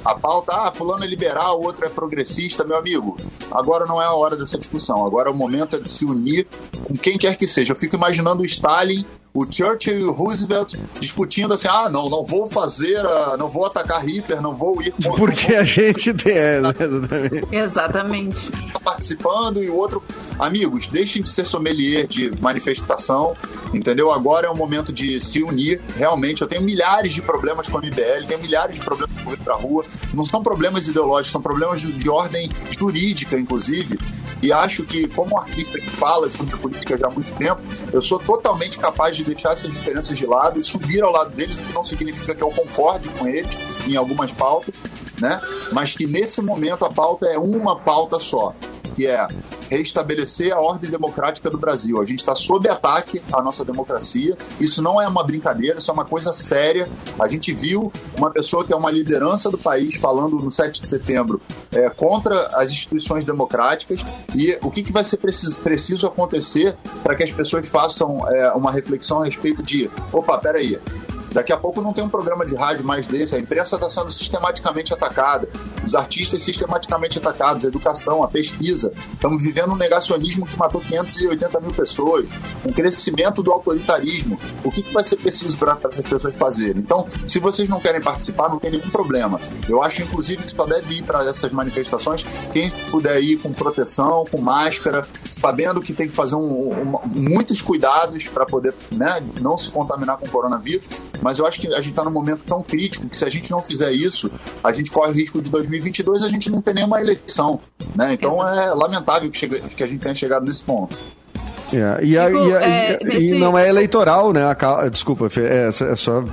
[SPEAKER 7] A pauta, ah, fulano é liberal, o outro é progressista, meu amigo. Agora não é a hora dessa discussão. Agora o momento é de se unir com quem quer que seja. Eu fico imaginando o Stalin o Churchill e o Roosevelt discutindo assim: ah, não, não vou fazer, a, não vou atacar Hitler, não vou ir.
[SPEAKER 3] Porque a gente tem. É,
[SPEAKER 4] exatamente. exatamente.
[SPEAKER 7] Participando e o outro. Amigos, deixem de ser sommelier de manifestação, entendeu? Agora é o momento de se unir. Realmente, eu tenho milhares de problemas com a MBL, tenho milhares de problemas com ir pra rua. Não são problemas ideológicos, são problemas de, de ordem jurídica, inclusive. E acho que, como artista que fala sobre política já há muito tempo, eu sou totalmente capaz de deixar essas diferenças de lado e subir ao lado deles, o que não significa que eu concorde com eles em algumas pautas, né? Mas que nesse momento a pauta é uma pauta só, que é restabelecer a ordem democrática do Brasil. A gente está sob ataque à nossa democracia. Isso não é uma brincadeira, isso é uma coisa séria. A gente viu uma pessoa que é uma liderança do país falando no 7 de setembro é, contra as instituições democráticas e o que, que vai ser preciso, preciso acontecer para que as pessoas façam é, uma reflexão a respeito de: opa, peraí, Daqui a pouco não tem um programa de rádio mais desse. A imprensa está sendo sistematicamente atacada, os artistas sistematicamente atacados, a educação, a pesquisa. Estamos vivendo um negacionismo que matou 580 mil pessoas, um crescimento do autoritarismo. O que, que vai ser preciso para essas pessoas fazerem? Então, se vocês não querem participar, não tem nenhum problema. Eu acho, inclusive, que só deve ir para essas manifestações quem puder ir com proteção, com máscara, sabendo que tem que fazer um, um, muitos cuidados para poder né, não se contaminar com o coronavírus mas eu acho que a gente está num momento tão crítico que se a gente não fizer isso, a gente corre risco de 2022 a gente não ter nenhuma eleição. Né? Então Exato. é lamentável que, chega, que a gente tenha chegado nesse ponto.
[SPEAKER 3] Yeah. E, a, e, a, é, e, nesse... e, não é eleitoral, né? A, desculpa, é, é, só,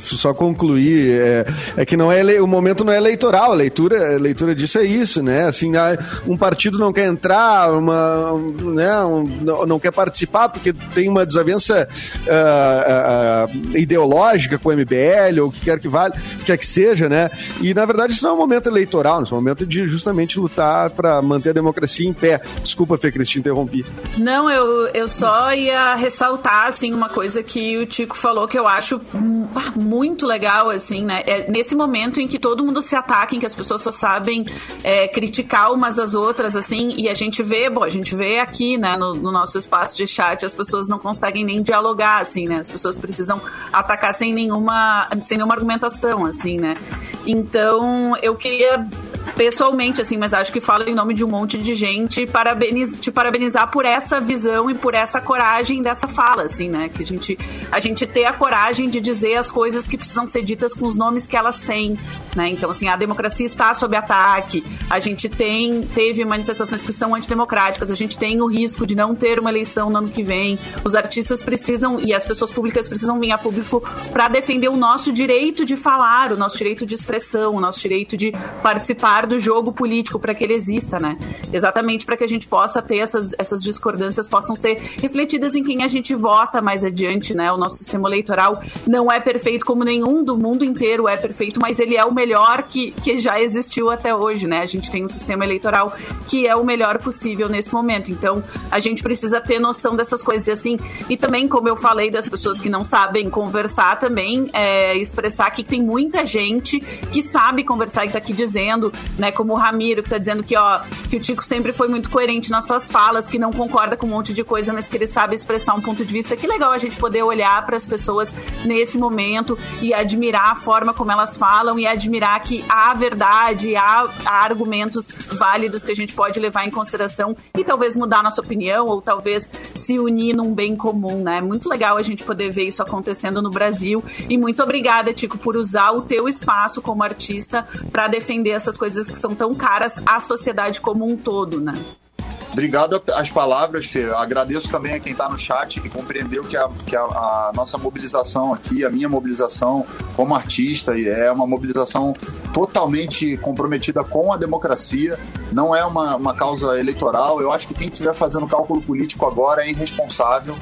[SPEAKER 3] só concluir. É, é que não é ele, o momento não é eleitoral. A leitura, a leitura disso é isso, né? Assim, ah, um partido não quer entrar, uma, né, um, não quer participar porque tem uma desavença uh, uh, ideológica com o MBL ou o que quer que vale, quer que seja, né? E na verdade isso não é um momento eleitoral, isso é um momento de justamente lutar para manter a democracia em pé. Desculpa, Fê, Cris, te interrompi.
[SPEAKER 4] Não, eu eu, só ia ressaltar, assim, uma coisa que o Tico falou que eu acho muito legal, assim, né? É nesse momento em que todo mundo se ataca, em que as pessoas só sabem é, criticar umas às outras, assim, e a gente vê, bom, a gente vê aqui, né, no, no, nosso espaço de chat, as pessoas não conseguem nem dialogar, assim, né? As pessoas precisam atacar sem nenhuma, sem nenhuma argumentação, assim, né? Então, eu queria pessoalmente, assim, mas acho que falo em nome de um monte de gente, parabeniz, te parabenizar por essa visão e por essa coragem dessa fala, assim, né? Que a gente, a gente ter a coragem de dizer as coisas que precisam ser ditas com os nomes que elas têm, né? Então, assim, a democracia está sob ataque, a gente tem, teve manifestações que são antidemocráticas, a gente tem o risco de não ter uma eleição no ano que vem, os artistas precisam e as pessoas públicas precisam vir a público para defender o nosso direito de falar, o nosso direito de expressão, o nosso direito de participar do jogo político para que ele exista, né? Exatamente para que a gente possa ter essas, essas discordâncias possam ser refletidas em quem a gente vota mais adiante, né? O nosso sistema eleitoral não é perfeito como nenhum do mundo inteiro é perfeito, mas ele é o melhor que, que já existiu até hoje, né? A gente tem um sistema eleitoral que é o melhor possível nesse momento. Então, a gente precisa ter noção dessas coisas assim. E também, como eu falei, das pessoas que não sabem conversar também, é, expressar que tem muita gente que sabe conversar e está aqui dizendo né? Como o Ramiro, que tá dizendo que, ó, que o Tico sempre foi muito coerente nas suas falas, que não concorda com um monte de coisa, mas que ele sabe expressar um ponto de vista. Que legal a gente poder olhar para as pessoas nesse momento e admirar a forma como elas falam e admirar que há verdade, há, há argumentos válidos que a gente pode levar em consideração e talvez mudar nossa opinião ou talvez se unir num bem comum, né? Muito legal a gente poder ver isso acontecendo no Brasil. E muito obrigada, Tico, por usar o teu espaço como artista para defender essas coisas que são tão caras à sociedade como um todo, né?
[SPEAKER 7] Obrigado às palavras, Fê. Agradeço também a quem está no chat que compreendeu que, a, que a, a, nossa mobilização aqui, a minha mobilização como artista, é uma mobilização totalmente comprometida com a democracia. Não é uma, uma causa eleitoral. Eu acho que quem estiver fazendo cálculo político agora é irresponsável.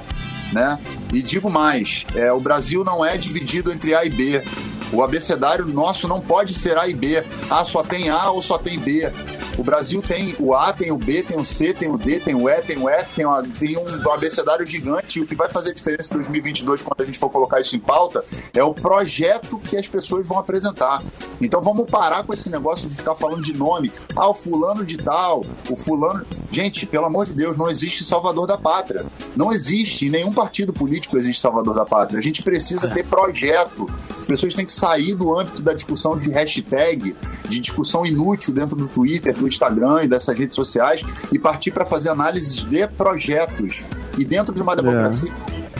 [SPEAKER 7] Né? E digo mais: é, o Brasil não é dividido entre A e B. O abecedário nosso não pode ser A e B. Ah, só tem A ou só tem B. O Brasil tem o A, tem o B, tem o C, tem o D, tem o E, tem o F, tem, tem um abecedário gigante. E o que vai fazer diferença em 2022, quando a gente for colocar isso em pauta, é o projeto que as pessoas vão apresentar. Então vamos parar com esse negócio de ficar falando de nome. Ah, o fulano de tal, o fulano. Gente, pelo amor de Deus, não existe salvador da pátria. Não existe. Em nenhum partido político existe salvador da pátria. A gente precisa ter projeto. As pessoas têm que sair do âmbito da discussão de hashtag, de discussão inútil dentro do Twitter, do Instagram e dessas redes sociais e partir para fazer análises de projetos. E dentro de uma democracia,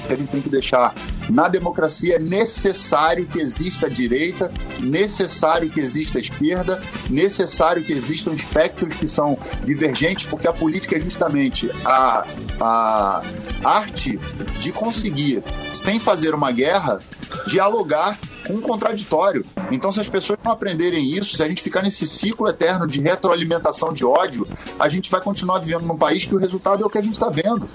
[SPEAKER 7] é. a gente tem que deixar na democracia é necessário que exista a direita, necessário que exista a esquerda, necessário que existam espectros que são divergentes, porque a política é justamente a, a arte de conseguir, sem fazer uma guerra, dialogar um contraditório. Então, se as pessoas não aprenderem isso, se a gente ficar nesse ciclo eterno de retroalimentação de ódio, a gente vai continuar vivendo num país que o resultado é o que a gente está vendo.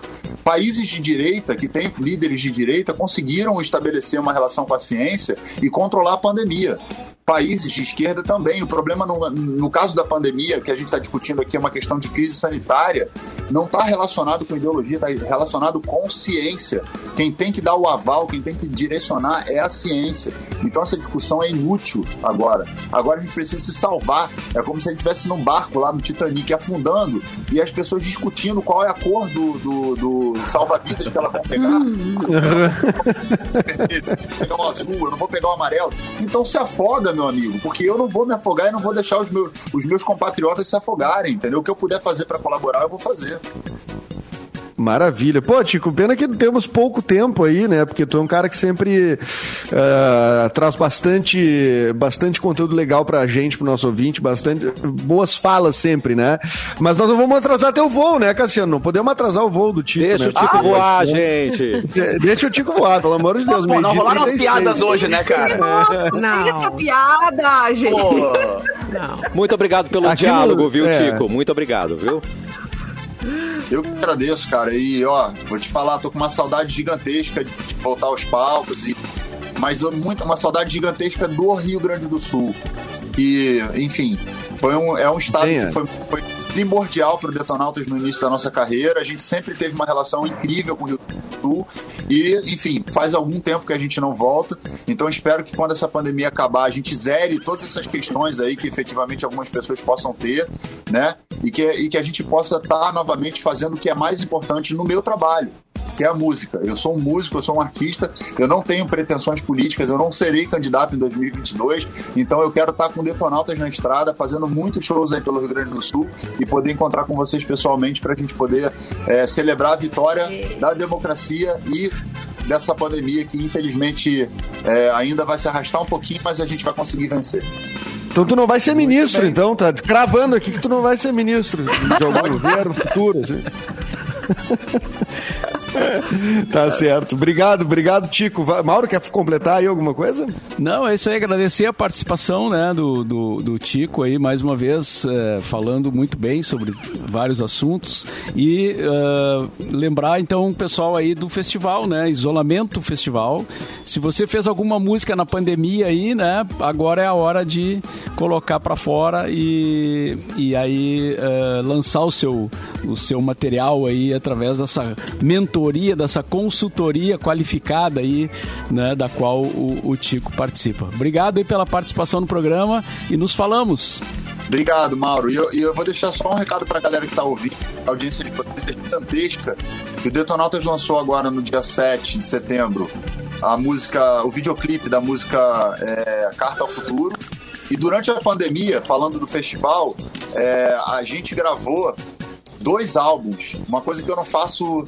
[SPEAKER 7] Países de direita, que têm líderes de direita, conseguiram estabelecer uma relação com a ciência e controlar a pandemia países de esquerda também. O problema, no, no caso da pandemia, que a gente está discutindo aqui, é uma questão de crise sanitária, não está relacionado com ideologia, está relacionado com ciência. Quem tem que dar o aval, quem tem que direcionar é a ciência. Então essa discussão é inútil agora. Agora a gente precisa se salvar. É como se a gente estivesse num barco lá no Titanic afundando e as pessoas discutindo qual é a cor do, do, do salva-vidas que elas vão pegar. Hum. vou pegar o azul, eu não vou pegar o amarelo. Então se afoga, meu amigo, porque eu não vou me afogar e não vou deixar os meus, os meus compatriotas se afogarem, entendeu? O que eu puder fazer para colaborar, eu vou fazer.
[SPEAKER 3] Maravilha. Pô, Tico, pena que temos pouco tempo aí, né? Porque tu é um cara que sempre uh, traz bastante, bastante conteúdo legal pra gente, pro nosso ouvinte, bastante boas falas sempre, né? Mas nós não vamos atrasar teu voo, né, Cassiano? Não podemos atrasar o voo do Tico,
[SPEAKER 1] Deixa
[SPEAKER 3] né?
[SPEAKER 1] o Tico ah, voar, gente.
[SPEAKER 3] Deixa o Tico voar, pelo amor de Deus.
[SPEAKER 5] Pô, não rolaram as piadas hoje, né, cara?
[SPEAKER 4] Não. essa piada, gente. Pô.
[SPEAKER 1] Não. Muito obrigado pelo Aquilo, diálogo, viu, é. Tico? Muito obrigado, viu?
[SPEAKER 7] Eu que agradeço, cara. E, ó, vou te falar, tô com uma saudade gigantesca de voltar aos palcos e mas muito, uma saudade gigantesca do Rio Grande do Sul. E, enfim, foi um, é um estado que foi, foi primordial para o Detonautas no início da nossa carreira. A gente sempre teve uma relação incrível com o Rio do Sul e, enfim, faz algum tempo que a gente não volta. Então espero que quando essa pandemia acabar, a gente zere todas essas questões aí que efetivamente algumas pessoas possam ter, né? E que, e que a gente possa estar tá novamente fazendo o que é mais importante no meu trabalho, que é a música. Eu sou um músico, eu sou um artista, eu não tenho pretensões políticas, eu não serei candidato em 2022, então eu quero estar com Detonautas na estrada, fazendo muitos shows aí pelo Rio Grande do Sul e poder encontrar com vocês pessoalmente para a gente poder é, celebrar a vitória da democracia e dessa pandemia que infelizmente é, ainda vai se arrastar um pouquinho, mas a gente vai conseguir vencer.
[SPEAKER 3] Então tu não vai ser Muito ministro, bem. então, tá cravando aqui que tu não vai ser ministro de algum governo futuro, assim. tá certo. Obrigado, obrigado, Tico. Mauro, quer completar aí alguma coisa?
[SPEAKER 2] Não, é isso aí. Agradecer a participação né, do, do, do Tico aí, mais uma vez, é, falando muito bem sobre vários assuntos. E uh, lembrar, então, o pessoal aí do festival, né? Isolamento Festival. Se você fez alguma música na pandemia aí, né? Agora é a hora de colocar para fora e, e aí uh, lançar o seu, o seu material aí através dessa mentoria dessa consultoria qualificada aí, né, da qual o, o Tico participa. Obrigado aí pela participação no programa e nos falamos.
[SPEAKER 7] Obrigado, Mauro. E eu, eu vou deixar só um recado pra galera que tá ouvindo. A audiência de vocês é gigantesca. O Detonautas lançou agora no dia 7 de setembro a música, o videoclipe da música é, Carta ao Futuro. E durante a pandemia, falando do festival, é, a gente gravou dois álbuns. Uma coisa que eu não faço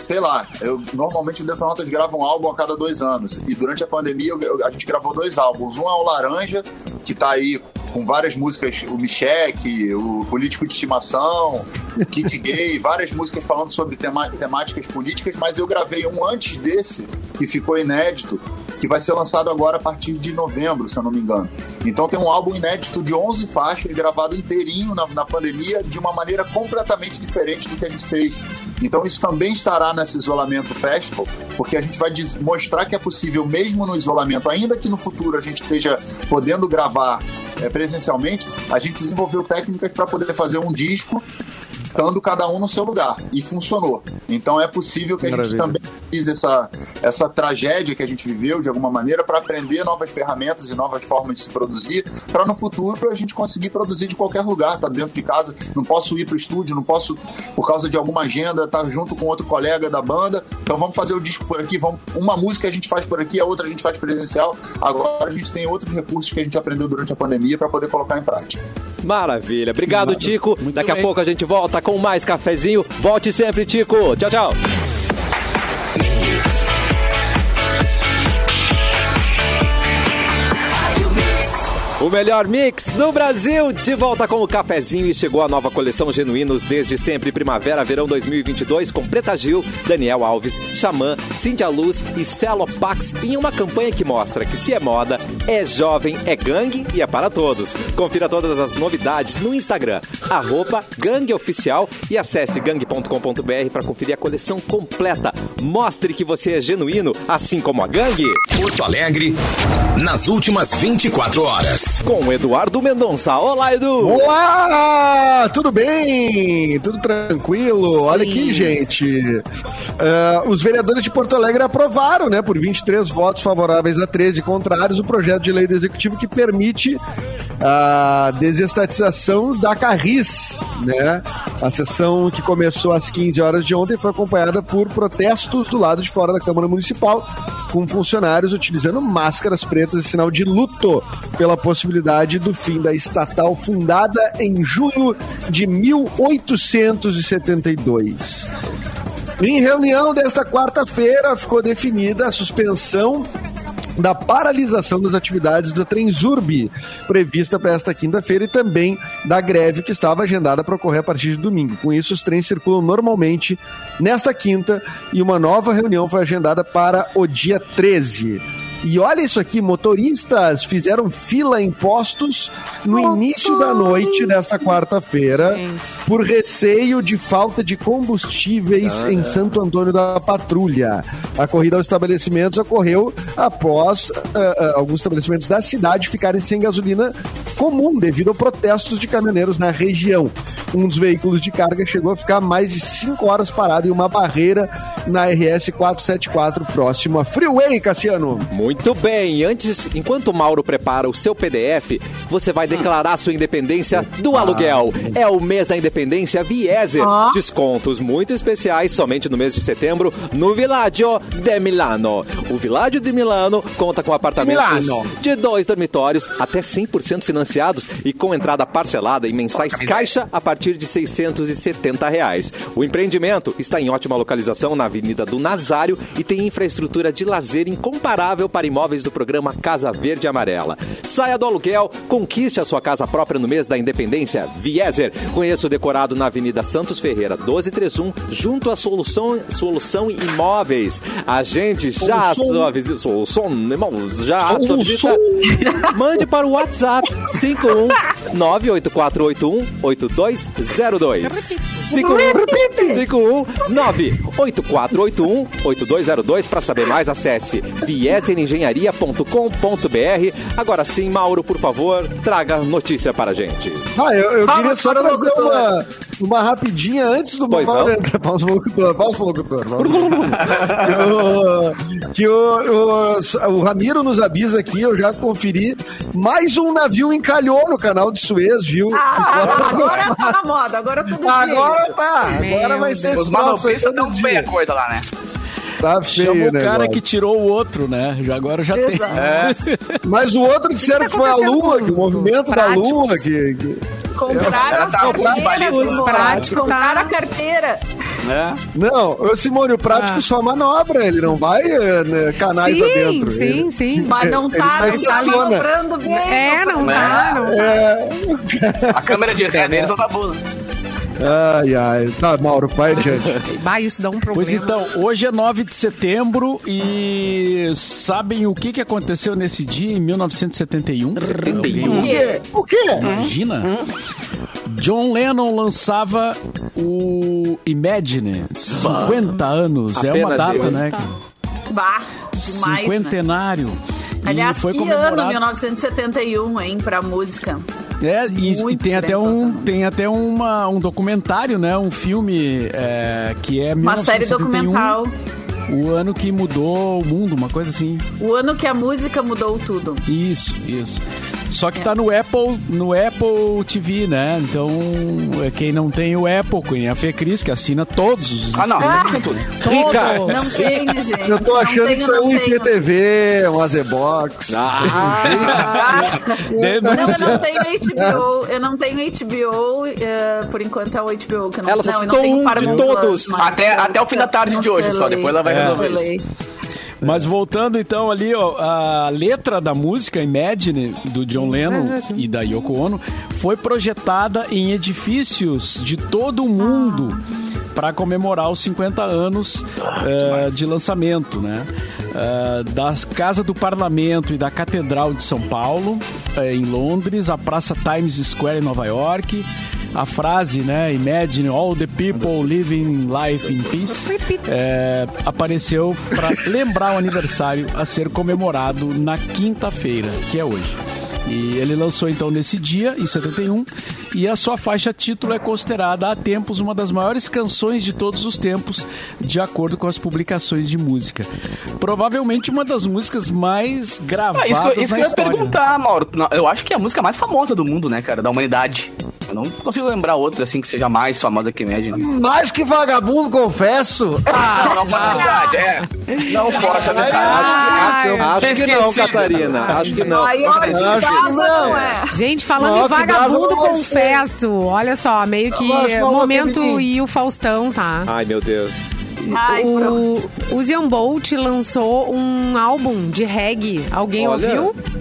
[SPEAKER 7] sei lá, eu normalmente o Detonautas grava um álbum a cada dois anos. E durante a pandemia eu, a gente gravou dois álbuns. Um é o Laranja, que tá aí com várias músicas, o Michek, o Político de Estimação, o Kid Gay, várias músicas falando sobre temáticas políticas, mas eu gravei um antes desse, que ficou inédito, que vai ser lançado agora a partir de novembro, se eu não me engano. Então tem um álbum inédito de 11 faixas, gravado inteirinho na, na pandemia, de uma maneira completamente diferente do que a gente fez. Então isso também estará nesse isolamento festival, porque a gente vai mostrar que é possível mesmo no isolamento, ainda que no futuro a gente esteja podendo gravar é, presencialmente, a gente desenvolveu técnicas para poder fazer um disco estando cada um no seu lugar. E funcionou. Então é possível que a Maravilha. gente também use essa, essa tragédia que a gente viveu, de alguma maneira, para aprender novas ferramentas e novas formas de se produzir, para no futuro a gente conseguir produzir de qualquer lugar, tá dentro de casa. Não posso ir para o estúdio, não posso, por causa de alguma agenda, estar tá junto com outro colega da banda. Então vamos fazer o disco por aqui, vamos, uma música a gente faz por aqui, a outra a gente faz presencial. Agora a gente tem outros recursos que a gente aprendeu durante a pandemia para poder colocar em prática.
[SPEAKER 1] Maravilha. Obrigado, Tico. Muito Daqui bem. a pouco a gente volta com mais cafezinho. Volte sempre, Tico. Tchau, tchau. O melhor mix do Brasil, de volta com o cafezinho e chegou a nova coleção Genuínos desde sempre Primavera Verão 2022 com Preta Gil, Daniel Alves, Xamã, Cintia Luz e Celo Pax em uma campanha que mostra que se é moda, é jovem, é gangue e é para todos. Confira todas as novidades no Instagram, gangueoficial e acesse gangue.com.br para conferir a coleção completa. Mostre que você é genuíno, assim como a gangue.
[SPEAKER 8] Porto Alegre, nas últimas 24 horas
[SPEAKER 1] com Eduardo Mendonça. Olá, Edu!
[SPEAKER 3] Olá! Tudo bem? Tudo tranquilo? Sim. Olha aqui, gente. Uh, os vereadores de Porto Alegre aprovaram, né, por 23 votos favoráveis a 13 contrários, o projeto de lei do Executivo que permite a desestatização da Carris, né? A sessão que começou às 15 horas de ontem foi acompanhada por protestos do lado de fora da Câmara Municipal, com funcionários utilizando máscaras pretas em sinal de luto pela possibilidade do fim da estatal fundada em junho de 1872. Em reunião desta quarta-feira, ficou definida a suspensão da paralisação das atividades do Transurb, prevista para esta quinta-feira, e também da greve que estava agendada para ocorrer a partir de domingo. Com isso, os trens circulam normalmente nesta quinta e uma nova reunião foi agendada para o dia 13. E olha isso aqui, motoristas fizeram fila em postos no oh, início da noite desta quarta-feira por receio de falta de combustíveis ah, em é. Santo Antônio da Patrulha. A corrida aos estabelecimentos ocorreu após uh, uh, alguns estabelecimentos da cidade ficarem sem gasolina comum devido a protestos de caminhoneiros na região. Um dos veículos de carga chegou a ficar mais de 5 horas parado em uma barreira na RS 474 próximo a Freeway, Cassiano.
[SPEAKER 1] Muito muito bem, antes, enquanto o Mauro prepara o seu PDF, você vai declarar sua independência do aluguel. É o mês da independência Vieser. Descontos muito especiais somente no mês de setembro no Villaggio de Milano. O Villaggio de Milano conta com apartamentos de dois dormitórios até 100% financiados e com entrada parcelada em mensais caixa a partir de 670 reais. O empreendimento está em ótima localização na Avenida do Nazário e tem infraestrutura de lazer incomparável para para imóveis do programa Casa Verde Amarela. Saia do aluguel, conquiste a sua casa própria no mês da independência Vieser. Conheça o decorado na Avenida Santos Ferreira, 1231, junto à Solução, Solução Imóveis. A gente já a sua visita. Solução, irmãos, já a sua visita. Mande para o WhatsApp 51 98481 8202. 51 51 98481 8202 para saber mais acesse Vieser engenharia.com.br. Agora sim, Mauro, por favor, traga notícia para a gente.
[SPEAKER 3] Ah, eu, eu queria só trazer uma, uma rapidinha antes do
[SPEAKER 1] pois Mauro
[SPEAKER 3] entrar. Pausa locutor, pausa locutor. que o, o, o Ramiro nos avisa aqui, eu já conferi. Mais um navio encalhou no canal de Suez, viu?
[SPEAKER 4] Ah, agora tá na moda, agora tudo
[SPEAKER 3] Agora tá, agora
[SPEAKER 6] Meu
[SPEAKER 3] vai ser
[SPEAKER 5] Os
[SPEAKER 3] todo
[SPEAKER 5] estão bem a
[SPEAKER 3] dia.
[SPEAKER 5] coisa lá, né?
[SPEAKER 3] Tá feio,
[SPEAKER 2] Chama o
[SPEAKER 3] né,
[SPEAKER 2] cara
[SPEAKER 3] negócio.
[SPEAKER 2] que tirou o outro, né? Já agora já tem.
[SPEAKER 4] Exato.
[SPEAKER 3] Mas o outro disseram
[SPEAKER 6] que
[SPEAKER 3] que, foi a Lua, que o
[SPEAKER 6] os-
[SPEAKER 3] movimento
[SPEAKER 6] os
[SPEAKER 3] da
[SPEAKER 6] práticos?
[SPEAKER 3] Lua que... que-
[SPEAKER 4] Compraram as
[SPEAKER 5] tá
[SPEAKER 4] carteiras,
[SPEAKER 5] balista.
[SPEAKER 4] Simone.
[SPEAKER 6] Prático,
[SPEAKER 4] Compraram
[SPEAKER 6] tá?
[SPEAKER 4] a carteira.
[SPEAKER 5] É.
[SPEAKER 3] Não, ô Simone, o prático
[SPEAKER 6] Ah.
[SPEAKER 3] só manobra, ele não vai eh, né, canais
[SPEAKER 6] Sim,
[SPEAKER 3] adentro.
[SPEAKER 6] sim,
[SPEAKER 3] Ele-
[SPEAKER 6] sim.
[SPEAKER 4] Mas não tá, não tá manobrando bem.
[SPEAKER 6] É, não
[SPEAKER 5] É.
[SPEAKER 6] tá, não tá.
[SPEAKER 5] A câmera de ré deles não tá boa. Né?
[SPEAKER 3] Ai, ai. Tá, Mauro, vai adiante.
[SPEAKER 6] Bah, isso dá um problema.
[SPEAKER 2] Pois então, hoje é 9 de setembro e sabem o que, que aconteceu nesse dia em 1971? 71.
[SPEAKER 3] O quê? O quê?
[SPEAKER 2] Imagina. John Lennon lançava o Imagine, 50 anos. é uma
[SPEAKER 1] Apenas
[SPEAKER 2] data, né?
[SPEAKER 4] Bah, demais, né?
[SPEAKER 2] Cinquentenário.
[SPEAKER 4] Aliás,
[SPEAKER 2] e foi
[SPEAKER 4] que
[SPEAKER 2] comemorado.
[SPEAKER 4] ano 1971, hein, pra música.
[SPEAKER 2] É, e, e tem até, um, tem até uma, um documentário, né? Um filme é, que é
[SPEAKER 4] Uma série
[SPEAKER 2] 1971,
[SPEAKER 4] documental.
[SPEAKER 2] O ano que mudou o mundo, uma coisa assim.
[SPEAKER 4] O ano que a música mudou tudo.
[SPEAKER 2] Isso, isso. Só que tá no Apple, no Apple TV, né? Então, é, quem não tem o Apple, quem é a Fê Cris, que assina todos os
[SPEAKER 5] Ah, não. Tem tudo.
[SPEAKER 6] Todos.
[SPEAKER 4] Não tenho, gente.
[SPEAKER 3] Eu tô
[SPEAKER 4] Não
[SPEAKER 3] achando
[SPEAKER 4] tenho,
[SPEAKER 3] que isso é um. IPTV, um Azebox.
[SPEAKER 4] Ah, Não, eu não tenho HBO. Eu não tenho HBO. eh, por enquanto é o HBO que eu não
[SPEAKER 1] Ela só
[SPEAKER 4] não, eu não tenho
[SPEAKER 1] um de todos.
[SPEAKER 5] Até- até o fim da tarde de hoje só, depois ela vai resolver isso.
[SPEAKER 2] Mas voltando então ali, ó, a letra da música Imagine do John Lennon e da Yoko Ono foi projetada em edifícios de todo o mundo para comemorar os 50 anos eh, de lançamento, né? Eh, da Casa do Parlamento e da Catedral de São Paulo, eh, em Londres, a Praça Times Square em Nova York, a frase, né? Imagine all the people living life in peace. é, apareceu para lembrar o aniversário a ser comemorado na quinta-feira, que é hoje. E ele lançou então nesse dia, em 71, e a sua faixa título é considerada há tempos uma das maiores canções de todos os tempos, de acordo com as publicações de música. Provavelmente uma das músicas mais gravadas
[SPEAKER 5] Ah, isso que, eu- isso que
[SPEAKER 2] na
[SPEAKER 5] eu ia perguntar, Mauro. Eu acho que é a música mais famosa do mundo, né, cara? Da humanidade. Eu não consigo lembrar outra, assim, que seja mais famosa que Imagine.
[SPEAKER 3] Mais que vagabundo, confesso.
[SPEAKER 5] Ah, não, não, verdade, é. Não força a verdade.
[SPEAKER 6] Ai,
[SPEAKER 1] Acho que não. Catarina. Acho que não.
[SPEAKER 4] Maior de.
[SPEAKER 3] Acho não.
[SPEAKER 4] não é.
[SPEAKER 6] Gente, falando
[SPEAKER 3] Não,
[SPEAKER 6] em vagabundo, confesso. Olha só, meio que
[SPEAKER 3] acho falou
[SPEAKER 6] momento e o Faustão, tá?
[SPEAKER 1] Ai, meu Deus.
[SPEAKER 4] Ai, pronto.
[SPEAKER 6] O Usain Bolt lançou um álbum de reggae. Alguém
[SPEAKER 1] Olha.
[SPEAKER 6] ouviu?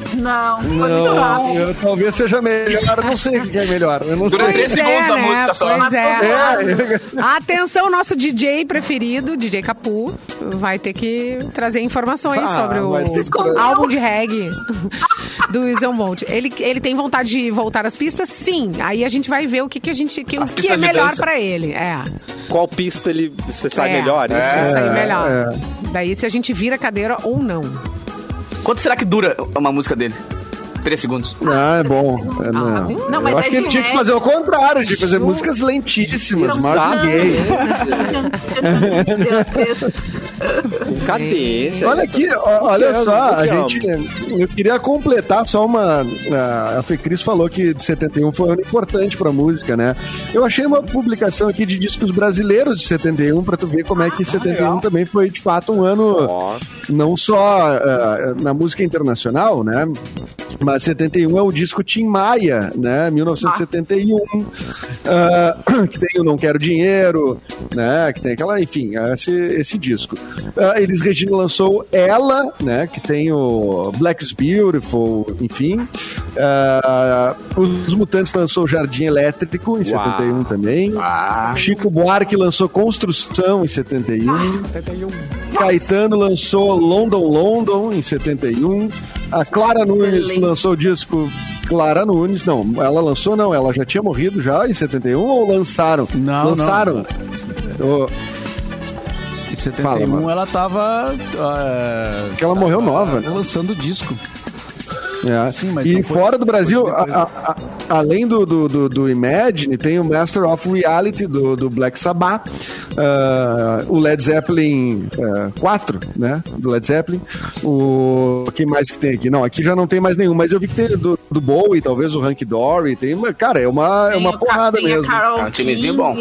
[SPEAKER 4] Não, foi muito
[SPEAKER 3] Não,
[SPEAKER 4] rápido.
[SPEAKER 3] eu, talvez seja melhor. Eu não sei o que é melhor. Eu não
[SPEAKER 5] Durante
[SPEAKER 3] sei.
[SPEAKER 5] três segundos a música só.
[SPEAKER 6] Pois é.
[SPEAKER 3] É,
[SPEAKER 6] Atenção, nosso DJ preferido, DJ Capu, vai ter que trazer informações
[SPEAKER 3] Ah,
[SPEAKER 6] sobre o álbum de reggae do Usain Bolt. Ele, ele tem vontade de voltar às pistas? Sim. Aí a gente vai ver o que, que a gente que, o que é melhor
[SPEAKER 5] dança.
[SPEAKER 6] pra ele. É.
[SPEAKER 1] Qual pista ele você sai
[SPEAKER 6] É.
[SPEAKER 1] melhor?
[SPEAKER 3] É,
[SPEAKER 6] melhor.
[SPEAKER 3] é.
[SPEAKER 6] Daí se a gente vira a cadeira ou não.
[SPEAKER 5] Quanto será que dura uma música dele? Três segundos.
[SPEAKER 3] Ah, é bom. É, não.
[SPEAKER 4] Não, mas
[SPEAKER 3] eu
[SPEAKER 4] é
[SPEAKER 3] acho que ele tinha que fazer o contrário, de fazer músicas lentíssimas, mais que gay.
[SPEAKER 1] Com cadência.
[SPEAKER 3] Olha aqui, olha
[SPEAKER 1] amo,
[SPEAKER 3] só, a
[SPEAKER 1] amo.
[SPEAKER 3] gente. Eu queria completar só uma. A, a Fê Cris falou que de 71 foi um ano importante pra música, né? Eu achei uma publicação aqui de discos brasileiros de 71 pra tu ver como é que 71 também foi de fato um ano não só ah, na música internacional, né? Mas 71 é o disco Tim Maia, né? 1971, ah, que tem o Não Quero Dinheiro, né? Que tem aquela, enfim, esse, esse disco. Ah, Elis Regina lançou Ela, né? Que tem o Black's Beautiful, enfim. Ah, os Mutantes lançou Jardim Elétrico em 71 também.
[SPEAKER 5] Ah.
[SPEAKER 3] Chico Buarque lançou Construção em 71. Caetano lançou London London em 71. A Clara Nunes
[SPEAKER 4] Excelente.
[SPEAKER 3] Lançou o disco Clara Nunes. Não, ela lançou não, ela já tinha morrido já em 71 ou lançaram?
[SPEAKER 2] Não,
[SPEAKER 3] lançaram. Ô,
[SPEAKER 2] Em 71
[SPEAKER 3] Fala,
[SPEAKER 2] ela tava. ah,
[SPEAKER 3] Que ela morreu
[SPEAKER 2] tava
[SPEAKER 3] nova, né?
[SPEAKER 2] Lançando disco.
[SPEAKER 3] É.
[SPEAKER 2] Sim, mas
[SPEAKER 3] e fora do Brasil, a- a- a- além do, do, do, do Imagine, tem o Master of Reality do, do Black Sabbath. ah, o Led Zeppelin ah, 4, né? Do Led Zeppelin. O que mais que tem aqui? Não, aqui já não tem mais nenhum, mas eu vi que tem do, do Bowie, talvez o Hank Dory. Tem, uma- cara, é uma, é
[SPEAKER 4] Tem
[SPEAKER 3] uma
[SPEAKER 4] o Ca-
[SPEAKER 3] porrada mesmo.
[SPEAKER 5] É um timezinho bom.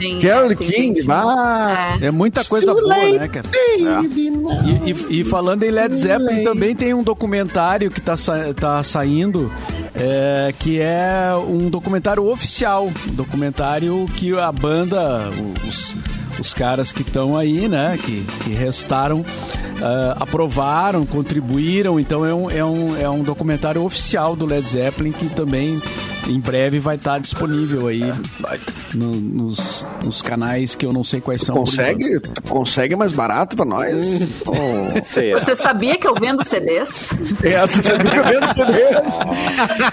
[SPEAKER 4] Tem-
[SPEAKER 3] Carole King, ah,
[SPEAKER 4] É.
[SPEAKER 2] É muita coisa
[SPEAKER 3] Too
[SPEAKER 2] boa,
[SPEAKER 3] late,
[SPEAKER 2] né, cara?
[SPEAKER 3] baby, now.
[SPEAKER 2] E, e- e falando em Led Zeppelin, também tem um documentário que tá, sa- tá saindo, é, que é um documentário oficial. Um documentário que a banda, os, os caras que estão aí, né, que, que restaram, ah, aprovaram, contribuíram. Então é um, é, um, é um documentário oficial do Led Zeppelin que também em breve vai estar disponível aí no- nos, nos canais que eu não sei quais são. por enquanto.
[SPEAKER 3] Consegue, consegue mais barato pra nós? Oh.
[SPEAKER 1] Sei,
[SPEAKER 4] Você sabia que eu vendo CDs?
[SPEAKER 3] É, você sabia vendo CDs?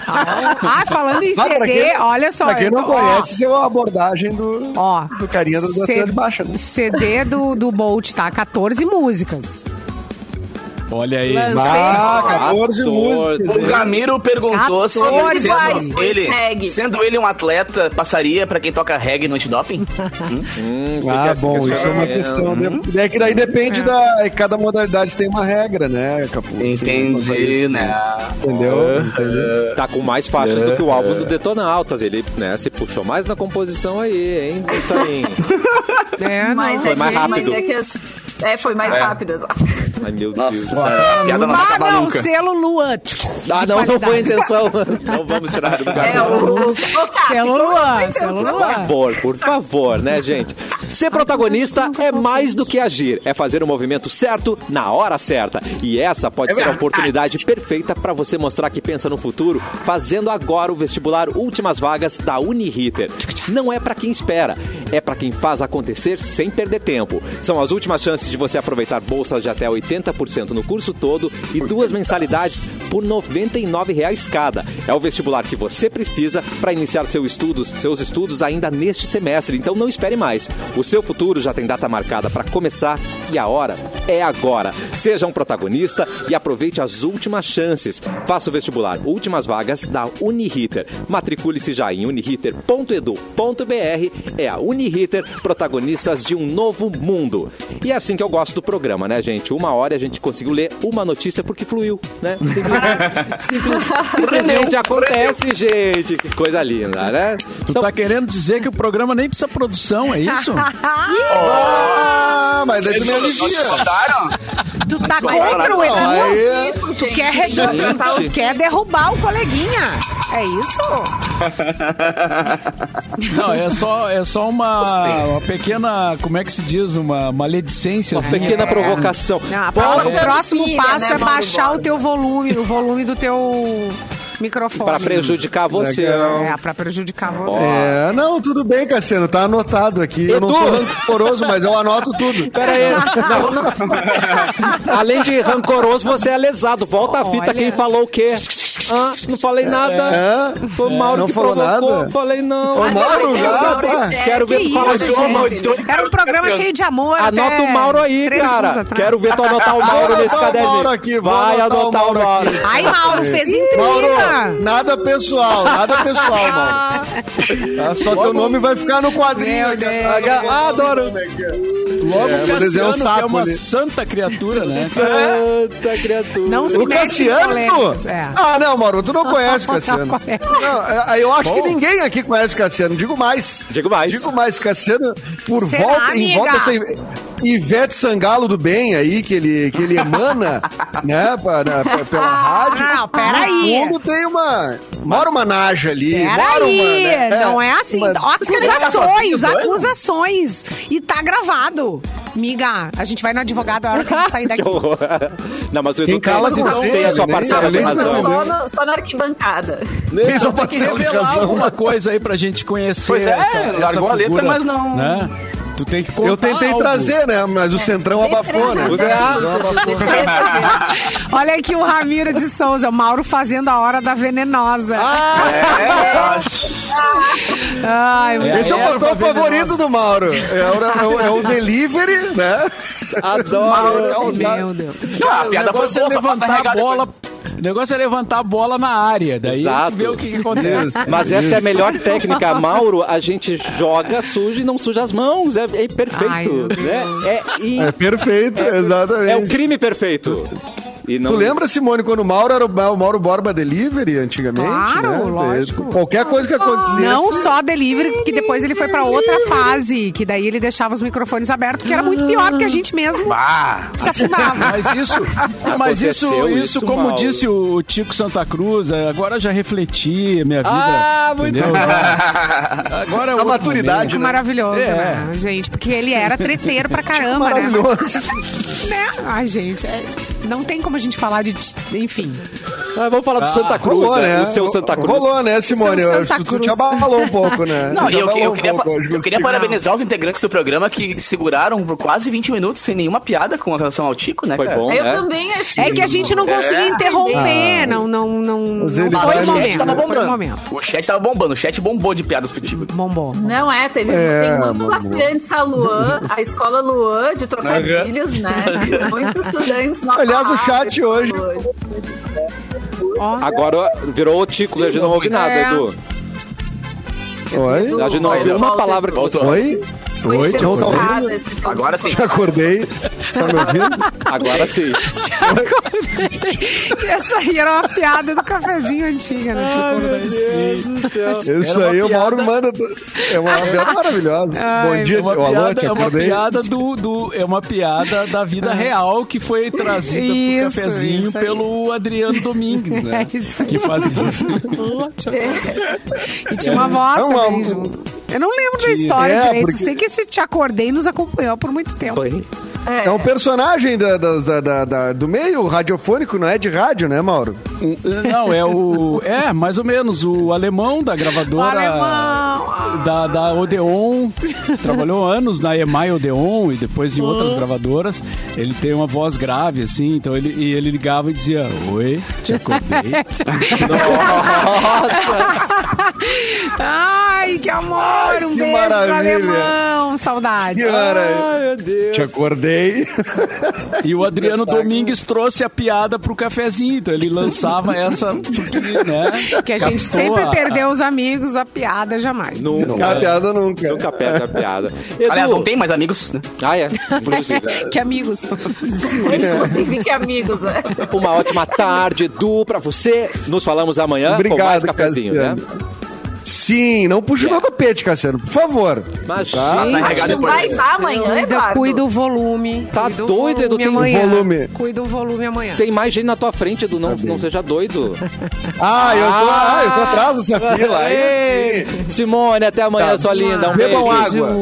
[SPEAKER 6] Ah, falando em
[SPEAKER 3] Ah,
[SPEAKER 6] CD,
[SPEAKER 3] quem-
[SPEAKER 6] olha só.
[SPEAKER 3] Pra quem
[SPEAKER 6] eu
[SPEAKER 3] não
[SPEAKER 6] tô-
[SPEAKER 3] conhece, isso é uma abordagem do,
[SPEAKER 6] Ó,
[SPEAKER 3] do carinha da da
[SPEAKER 6] C-
[SPEAKER 3] cidade baixa. né?
[SPEAKER 6] CD do, do Bolt, tá? 14 músicas.
[SPEAKER 2] Olha aí.
[SPEAKER 6] Lancei.
[SPEAKER 3] Ah, 14
[SPEAKER 1] 14.
[SPEAKER 3] músicas.
[SPEAKER 5] O Ramiro perguntou se
[SPEAKER 6] 14
[SPEAKER 5] sendo ele,
[SPEAKER 4] reggae.
[SPEAKER 5] sendo ele um atleta, passaria pra quem toca reggae no antidoping?
[SPEAKER 1] Hum,
[SPEAKER 3] Ah,
[SPEAKER 1] fica esse
[SPEAKER 3] bom, isso é uma questão. de- É que daí depende da. Cada modalidade tem uma regra, né, Capu?
[SPEAKER 5] Entendi, né?
[SPEAKER 3] Entendeu? Entendeu?
[SPEAKER 1] Tá com mais faixas do que o álbum do Detonautas. Ele, né, se puxou mais na composição aí, hein? Isso aí.
[SPEAKER 6] É,
[SPEAKER 4] Mas.
[SPEAKER 1] Foi
[SPEAKER 4] é
[SPEAKER 1] mais
[SPEAKER 4] que,
[SPEAKER 1] rápido.
[SPEAKER 4] Mas é que as- é, foi mais
[SPEAKER 5] É.
[SPEAKER 4] rápido, exato.
[SPEAKER 1] Ai, meu
[SPEAKER 5] Nossa,
[SPEAKER 1] Deus.
[SPEAKER 5] essa piada não
[SPEAKER 6] Ah, não,
[SPEAKER 5] nunca.
[SPEAKER 6] selo Luan.
[SPEAKER 1] Ah, não, não foi a intenção. Não vamos tirar do lugar.
[SPEAKER 4] É o.
[SPEAKER 6] Selo Luan, selo
[SPEAKER 4] intenção?
[SPEAKER 1] Por
[SPEAKER 6] Luan.
[SPEAKER 1] favor, por favor, né, gente? Ser protagonista é mais do que agir, é fazer o movimento certo na hora certa. E essa pode ser a oportunidade perfeita para você mostrar que pensa no futuro, fazendo agora o vestibular Últimas Vagas da Uniriter. Não é para quem espera, é para quem faz acontecer sem perder tempo. São as últimas chances de você aproveitar bolsas de até 80% no curso todo e duas mensalidades por 99 reais cada. É o vestibular que você precisa para iniciar seu estudos, seus estudos ainda neste semestre. Então não espere mais. O seu futuro já tem data marcada para começar e a hora é agora. Seja um protagonista e aproveite as últimas chances. Faça o vestibular Últimas Vagas da Uniriter. Matricule-se já em uniriter.edu.br. É a Uniriter, protagonistas de um novo mundo. E é assim que eu gosto do programa, né, gente? Uma hora a gente conseguiu ler uma notícia porque fluiu, né? Simplesmente, simples- simplesmente acontece, gente. Que coisa linda, né?
[SPEAKER 2] Tu tá querendo dizer que o programa nem precisa produção, é isso?
[SPEAKER 3] Ah, mas aí tu me alivia.
[SPEAKER 6] Tu tá contra o Edu?
[SPEAKER 4] Isso,
[SPEAKER 6] Tu quer, redu- tu quer derrubar o coleguinha? É isso?
[SPEAKER 2] Não, é só, é só uma, uma pequena, como é que se diz? Uma maledicência.
[SPEAKER 1] Uma
[SPEAKER 2] assim.
[SPEAKER 1] pequena provocação.
[SPEAKER 6] Não, pro- o próximo passo
[SPEAKER 4] né,
[SPEAKER 6] é baixar o teu volume, o volume do teu microfone.
[SPEAKER 1] Pra prejudicar você.
[SPEAKER 6] É, pra prejudicar você.
[SPEAKER 3] É, não, tudo bem, Cassiano, tá anotado aqui. Eu não
[SPEAKER 1] Edu.
[SPEAKER 3] sou rancoroso, mas eu anoto tudo.
[SPEAKER 1] Pera aí. Não, não. Além de rancoroso, você é lesado. Volta a fita.
[SPEAKER 6] Olha.
[SPEAKER 1] Quem falou o quê? Ah, não falei nada.
[SPEAKER 3] É?
[SPEAKER 1] Foi o Mauro
[SPEAKER 3] Não
[SPEAKER 1] que
[SPEAKER 3] falou
[SPEAKER 1] provocou.
[SPEAKER 3] nada?
[SPEAKER 1] Falei não.
[SPEAKER 3] Ô, Mauro, já,
[SPEAKER 4] é,
[SPEAKER 1] Quero ver
[SPEAKER 6] Que
[SPEAKER 1] tu falar
[SPEAKER 6] isso,
[SPEAKER 1] de
[SPEAKER 5] então-
[SPEAKER 6] Era um programa cheio de amor.
[SPEAKER 1] Anota o Mauro aí, cara. Quero ver tu anotar o Mauro nesse
[SPEAKER 3] anotar o
[SPEAKER 1] caderno.
[SPEAKER 3] Mauro aqui, vou
[SPEAKER 1] Vai
[SPEAKER 3] anotar o Mauro aqui.
[SPEAKER 6] Ai, Mauro, fez intriga.
[SPEAKER 3] Mauro, nada pessoal, nada pessoal, Mauro. Tá, só teu nome vai ficar no quadrinho.
[SPEAKER 6] Meu. Deus.
[SPEAKER 1] Ah, adoro.
[SPEAKER 2] Logo
[SPEAKER 3] É,
[SPEAKER 2] o
[SPEAKER 3] vou desenhar um
[SPEAKER 2] Cassiano, que é
[SPEAKER 3] sapo
[SPEAKER 2] uma
[SPEAKER 3] ali.
[SPEAKER 2] santa criatura, né?
[SPEAKER 1] Santa criatura.
[SPEAKER 6] Não se
[SPEAKER 3] O
[SPEAKER 6] em
[SPEAKER 3] Cassiano?
[SPEAKER 6] É.
[SPEAKER 3] Ah, não, Mauro, tu não conhece o Cassiano.
[SPEAKER 6] Não.
[SPEAKER 3] Não, é, eu acho que ninguém aqui conhece o Cassiano. Digo mais.
[SPEAKER 1] Digo mais.
[SPEAKER 3] Digo mais, Cassiano, por
[SPEAKER 6] Será,
[SPEAKER 3] volta, em
[SPEAKER 6] amiga?
[SPEAKER 3] volta dessa Ivete Sangalo do bem aí, que ele, que ele emana, né, para, pra- pela rádio.
[SPEAKER 6] Ah, não, peraí.
[SPEAKER 3] No fundo tem uma, mora uma naja ali. mora
[SPEAKER 6] Peraí,
[SPEAKER 3] uma, né,
[SPEAKER 6] não é assim.
[SPEAKER 3] uma-
[SPEAKER 6] Acusações, acusações. E tá gravado. Miga, a gente vai no advogado a hora que a gente sair daqui.
[SPEAKER 1] Não, mas o Edu
[SPEAKER 3] cala
[SPEAKER 1] tem,
[SPEAKER 3] com
[SPEAKER 1] tem a sua parcela de razão.
[SPEAKER 4] Só, no- só na arquibancada.
[SPEAKER 3] Fez uma
[SPEAKER 2] Tem que
[SPEAKER 3] parcela de razão.
[SPEAKER 2] alguma coisa aí pra gente conhecer.
[SPEAKER 5] Pois é,
[SPEAKER 2] essa, essa
[SPEAKER 5] largou a letra,
[SPEAKER 2] figura,
[SPEAKER 5] mas não-
[SPEAKER 2] Né? Tu tem que contar
[SPEAKER 3] Eu tentei
[SPEAKER 2] algo.
[SPEAKER 3] trazer, né, mas o Centrão abafou, né?
[SPEAKER 1] Ah,
[SPEAKER 3] O Centrão abafou.
[SPEAKER 6] Olha aqui o Ramiro de Souza, o Mauro fazendo a hora da venenosa. Ai,
[SPEAKER 2] É,
[SPEAKER 3] Esse é o favorito do Mauro. É o, é o- é o delivery, né?
[SPEAKER 1] Adoro.
[SPEAKER 3] É o-
[SPEAKER 6] meu Deus.
[SPEAKER 5] Ah, a piada foi
[SPEAKER 2] é
[SPEAKER 5] boa, só falta
[SPEAKER 2] levantar a bola, O negócio é levantar a bola na área. Daí a
[SPEAKER 1] Exato.
[SPEAKER 2] gente vê o que, que acontece.
[SPEAKER 1] Mas essa é a melhor técnica, Mauro. A gente joga suja e não suja as mãos. É, é perfeito.
[SPEAKER 6] Ai,
[SPEAKER 1] né? É, e-
[SPEAKER 3] É perfeito, exatamente.
[SPEAKER 1] é o crime perfeito. E não...
[SPEAKER 3] Tu lembra, Simone, quando o Mauro era o Mauro Borba Delivery antigamente?
[SPEAKER 6] Claro,
[SPEAKER 3] né?
[SPEAKER 6] lógico.
[SPEAKER 3] Qualquer coisa que acontecesse.
[SPEAKER 6] Não só delivery, que depois ele foi pra outra fase, que daí ele deixava os microfones abertos, que era muito pior, porque a gente mesmo se afundava.
[SPEAKER 2] Mas isso, mas isso, isso,
[SPEAKER 1] isso,
[SPEAKER 2] como
[SPEAKER 1] Mauro.
[SPEAKER 2] disse o Tico Santa Cruz, é, agora já refleti a minha vida.
[SPEAKER 1] Ah, muito bom.
[SPEAKER 2] Agora é
[SPEAKER 3] A maturidade.
[SPEAKER 6] Que maravilhoso,
[SPEAKER 2] É.
[SPEAKER 6] né, gente? Porque ele era treteiro pra caramba, né?
[SPEAKER 3] Maravilhoso.
[SPEAKER 6] né? Ai, gente, é- não tem como a gente falar de. Enfim.
[SPEAKER 1] Ah, vamos falar do Santa Cruz,
[SPEAKER 3] Rolou,
[SPEAKER 1] né?
[SPEAKER 3] né?
[SPEAKER 1] O seu Santa Cruz.
[SPEAKER 3] Rolou, né, Simone?
[SPEAKER 6] Seu
[SPEAKER 3] Eu
[SPEAKER 6] Santa
[SPEAKER 3] acho que tu te
[SPEAKER 6] Cruz.
[SPEAKER 3] abalou um pouco, né?
[SPEAKER 5] Não, eu, eu
[SPEAKER 3] um
[SPEAKER 5] queria,
[SPEAKER 3] pouco,
[SPEAKER 5] eu queria parabenizar os integrantes do programa que seguraram por quase 20 minutos sem nenhuma piada com relação ao Tico, né,
[SPEAKER 1] Foi
[SPEAKER 5] cara?
[SPEAKER 1] bom,
[SPEAKER 4] Eu
[SPEAKER 1] né?
[SPEAKER 4] também achei.
[SPEAKER 6] É que a gente não conseguia
[SPEAKER 5] É.
[SPEAKER 6] interromper, não, não, não, não
[SPEAKER 3] ele
[SPEAKER 6] foi o
[SPEAKER 5] o
[SPEAKER 6] momento.
[SPEAKER 5] chat tava
[SPEAKER 6] Foi o
[SPEAKER 5] bombando.
[SPEAKER 6] momento.
[SPEAKER 5] O chat tava bombando, o chat bombou de piadas pro Tico.
[SPEAKER 6] Bombou.
[SPEAKER 4] Não é, teve
[SPEAKER 3] É,
[SPEAKER 4] tem aspirantes a Luan, a escola Luan de trocadilhos, né? Muitos estudantes na
[SPEAKER 3] Aliás, o
[SPEAKER 4] palavra,
[SPEAKER 3] chat hoje-.
[SPEAKER 1] Agora virou o Tico, a gente não ouve nada,
[SPEAKER 6] É.
[SPEAKER 1] Edu.
[SPEAKER 3] Oi?
[SPEAKER 1] A gente não ouviu uma palavra que você.
[SPEAKER 3] Oi? Oi?
[SPEAKER 4] Esse tempo.
[SPEAKER 5] Agora sim.
[SPEAKER 3] Já acordei. Tá me ouvindo?
[SPEAKER 1] Agora sim.
[SPEAKER 6] Essa aí era uma piada do cafezinho antiga, né?
[SPEAKER 3] Isso
[SPEAKER 2] Era uma
[SPEAKER 3] aí, o Mauro manda. É uma piada maravilhosa.
[SPEAKER 6] Ai,
[SPEAKER 3] Bom dia,
[SPEAKER 2] É
[SPEAKER 3] ô, Alô, te
[SPEAKER 2] é uma
[SPEAKER 3] acordei.
[SPEAKER 2] piada do, do- é uma piada da vida real que foi trazida
[SPEAKER 6] Isso,
[SPEAKER 2] pro cafezinho
[SPEAKER 6] isso
[SPEAKER 2] pelo Adriano Domingues, né?
[SPEAKER 6] É isso aí.
[SPEAKER 2] que faz isso.
[SPEAKER 6] E tinha uma voz
[SPEAKER 3] É uma-
[SPEAKER 6] também junto. Eu não lembro da história
[SPEAKER 3] É,
[SPEAKER 6] direito.
[SPEAKER 3] porque-
[SPEAKER 6] Sei que esse Te Acordei nos acompanhou por muito tempo.
[SPEAKER 1] Foi.
[SPEAKER 3] É um personagem da- da- da- da- do meio radiofônico, não é de rádio, né, Mauro?
[SPEAKER 2] Não, é o. É, mais ou menos, o alemão da
[SPEAKER 6] O
[SPEAKER 2] gravadora.
[SPEAKER 6] alemão.
[SPEAKER 2] Da, da Odeon, trabalhou anos na EMAI Odeon e depois em outras gravadoras. Ele tem uma voz grave, assim, então ele, e ele ligava e dizia: Oi, te acordei.
[SPEAKER 6] Ai, que amor! Um
[SPEAKER 3] que
[SPEAKER 6] beijo pro
[SPEAKER 3] maravilha.
[SPEAKER 6] alemão. Saudade.
[SPEAKER 3] Que hora?
[SPEAKER 1] Ai, meu Deus.
[SPEAKER 3] Te acordei.
[SPEAKER 2] E o Adriano Domingues trouxe a piada pro cafezinho, então ele lançava essa. Porque, né,
[SPEAKER 6] Que a gente
[SPEAKER 2] captou
[SPEAKER 6] sempre
[SPEAKER 2] a-
[SPEAKER 6] perdeu os amigos, a piada jamais.
[SPEAKER 1] Nunca.
[SPEAKER 3] A piada nunca.
[SPEAKER 1] Nunca perde a piada. Edu.
[SPEAKER 5] Aliás, não tem mais amigos, né?
[SPEAKER 1] Ah, é.
[SPEAKER 6] Que amigos.
[SPEAKER 4] Inclusive que amigos, né?
[SPEAKER 1] Uma ótima tarde, Edu, pra você. Nos falamos amanhã com mais
[SPEAKER 3] Obrigado,
[SPEAKER 1] cafezinho, né?
[SPEAKER 3] Sim, não puxa o meu tapete, Cassiano, por favor.
[SPEAKER 1] Imagina.
[SPEAKER 5] Tá
[SPEAKER 4] Não
[SPEAKER 5] depois.
[SPEAKER 4] vai dar amanhã,
[SPEAKER 6] Cuida,
[SPEAKER 4] Eduardo.
[SPEAKER 6] cuida o volume.
[SPEAKER 1] Tá
[SPEAKER 6] cuida
[SPEAKER 1] doido, Edu, tem
[SPEAKER 6] amanhã.
[SPEAKER 3] volume.
[SPEAKER 6] Cuida o volume amanhã.
[SPEAKER 1] Tem mais gente na tua frente, Edu. Não, não seja doido.
[SPEAKER 3] Ah, eu tô, ah, eu tô atrás dessa fila. Aí.
[SPEAKER 1] Simone, até amanhã,
[SPEAKER 3] Tá.
[SPEAKER 1] sua linda. Um
[SPEAKER 3] Bebam
[SPEAKER 1] beijo.
[SPEAKER 3] água.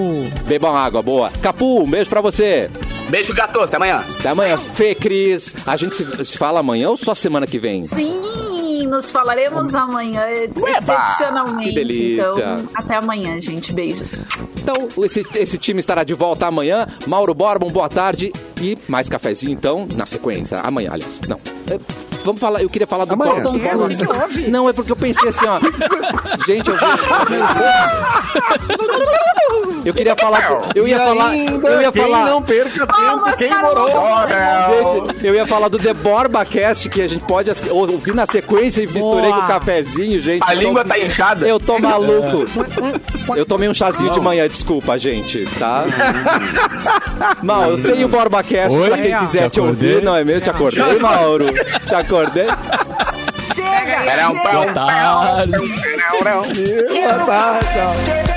[SPEAKER 1] Bebam água, boa. Capu, um beijo pra você.
[SPEAKER 5] Beijo, gatos, até amanhã.
[SPEAKER 1] Até amanhã. Fê, Cris. A gente se, se fala amanhã ou só semana que vem?
[SPEAKER 4] Sim, nos falaremos amanhã, excepcionalmente.
[SPEAKER 1] Que delícia.
[SPEAKER 4] Então, até amanhã, gente. Beijos.
[SPEAKER 1] Então, esse, esse time estará de volta amanhã. Mauro Borba, um boa tarde. E mais cafezinho, então, na sequência. Amanhã, aliás. Não. É, Vamos falar, eu queria falar do
[SPEAKER 3] Amanhã.
[SPEAKER 1] Paulo
[SPEAKER 3] que
[SPEAKER 6] houve?
[SPEAKER 1] Não, é porque eu pensei assim, ó. Gente, eu Eu queria falar. Eu ia
[SPEAKER 3] E
[SPEAKER 1] falar.
[SPEAKER 3] ainda,
[SPEAKER 1] Eu ia
[SPEAKER 3] quem
[SPEAKER 1] falar.
[SPEAKER 3] não perca tempo, quem morou.
[SPEAKER 1] Gente, eu ia falar do The Borba Cast, que a gente pode ouvir na sequência e misturei
[SPEAKER 6] Boa.
[SPEAKER 1] com o cafezinho, gente.
[SPEAKER 5] A
[SPEAKER 1] Eu
[SPEAKER 5] língua
[SPEAKER 1] tô-
[SPEAKER 5] tá inchada.
[SPEAKER 1] Eu tô maluco. Eu tomei um chazinho de manhã, desculpa, gente, tá? Mal, eu tenho o Borba Cast
[SPEAKER 2] Oi?
[SPEAKER 1] pra quem quiser
[SPEAKER 2] Te
[SPEAKER 1] te ouvir, não é mesmo? Te acordei, Mauro? Te acordei?
[SPEAKER 4] Chega!
[SPEAKER 5] Era um
[SPEAKER 4] chega.
[SPEAKER 5] pão.
[SPEAKER 2] Boa tarde.
[SPEAKER 3] Boa tarde.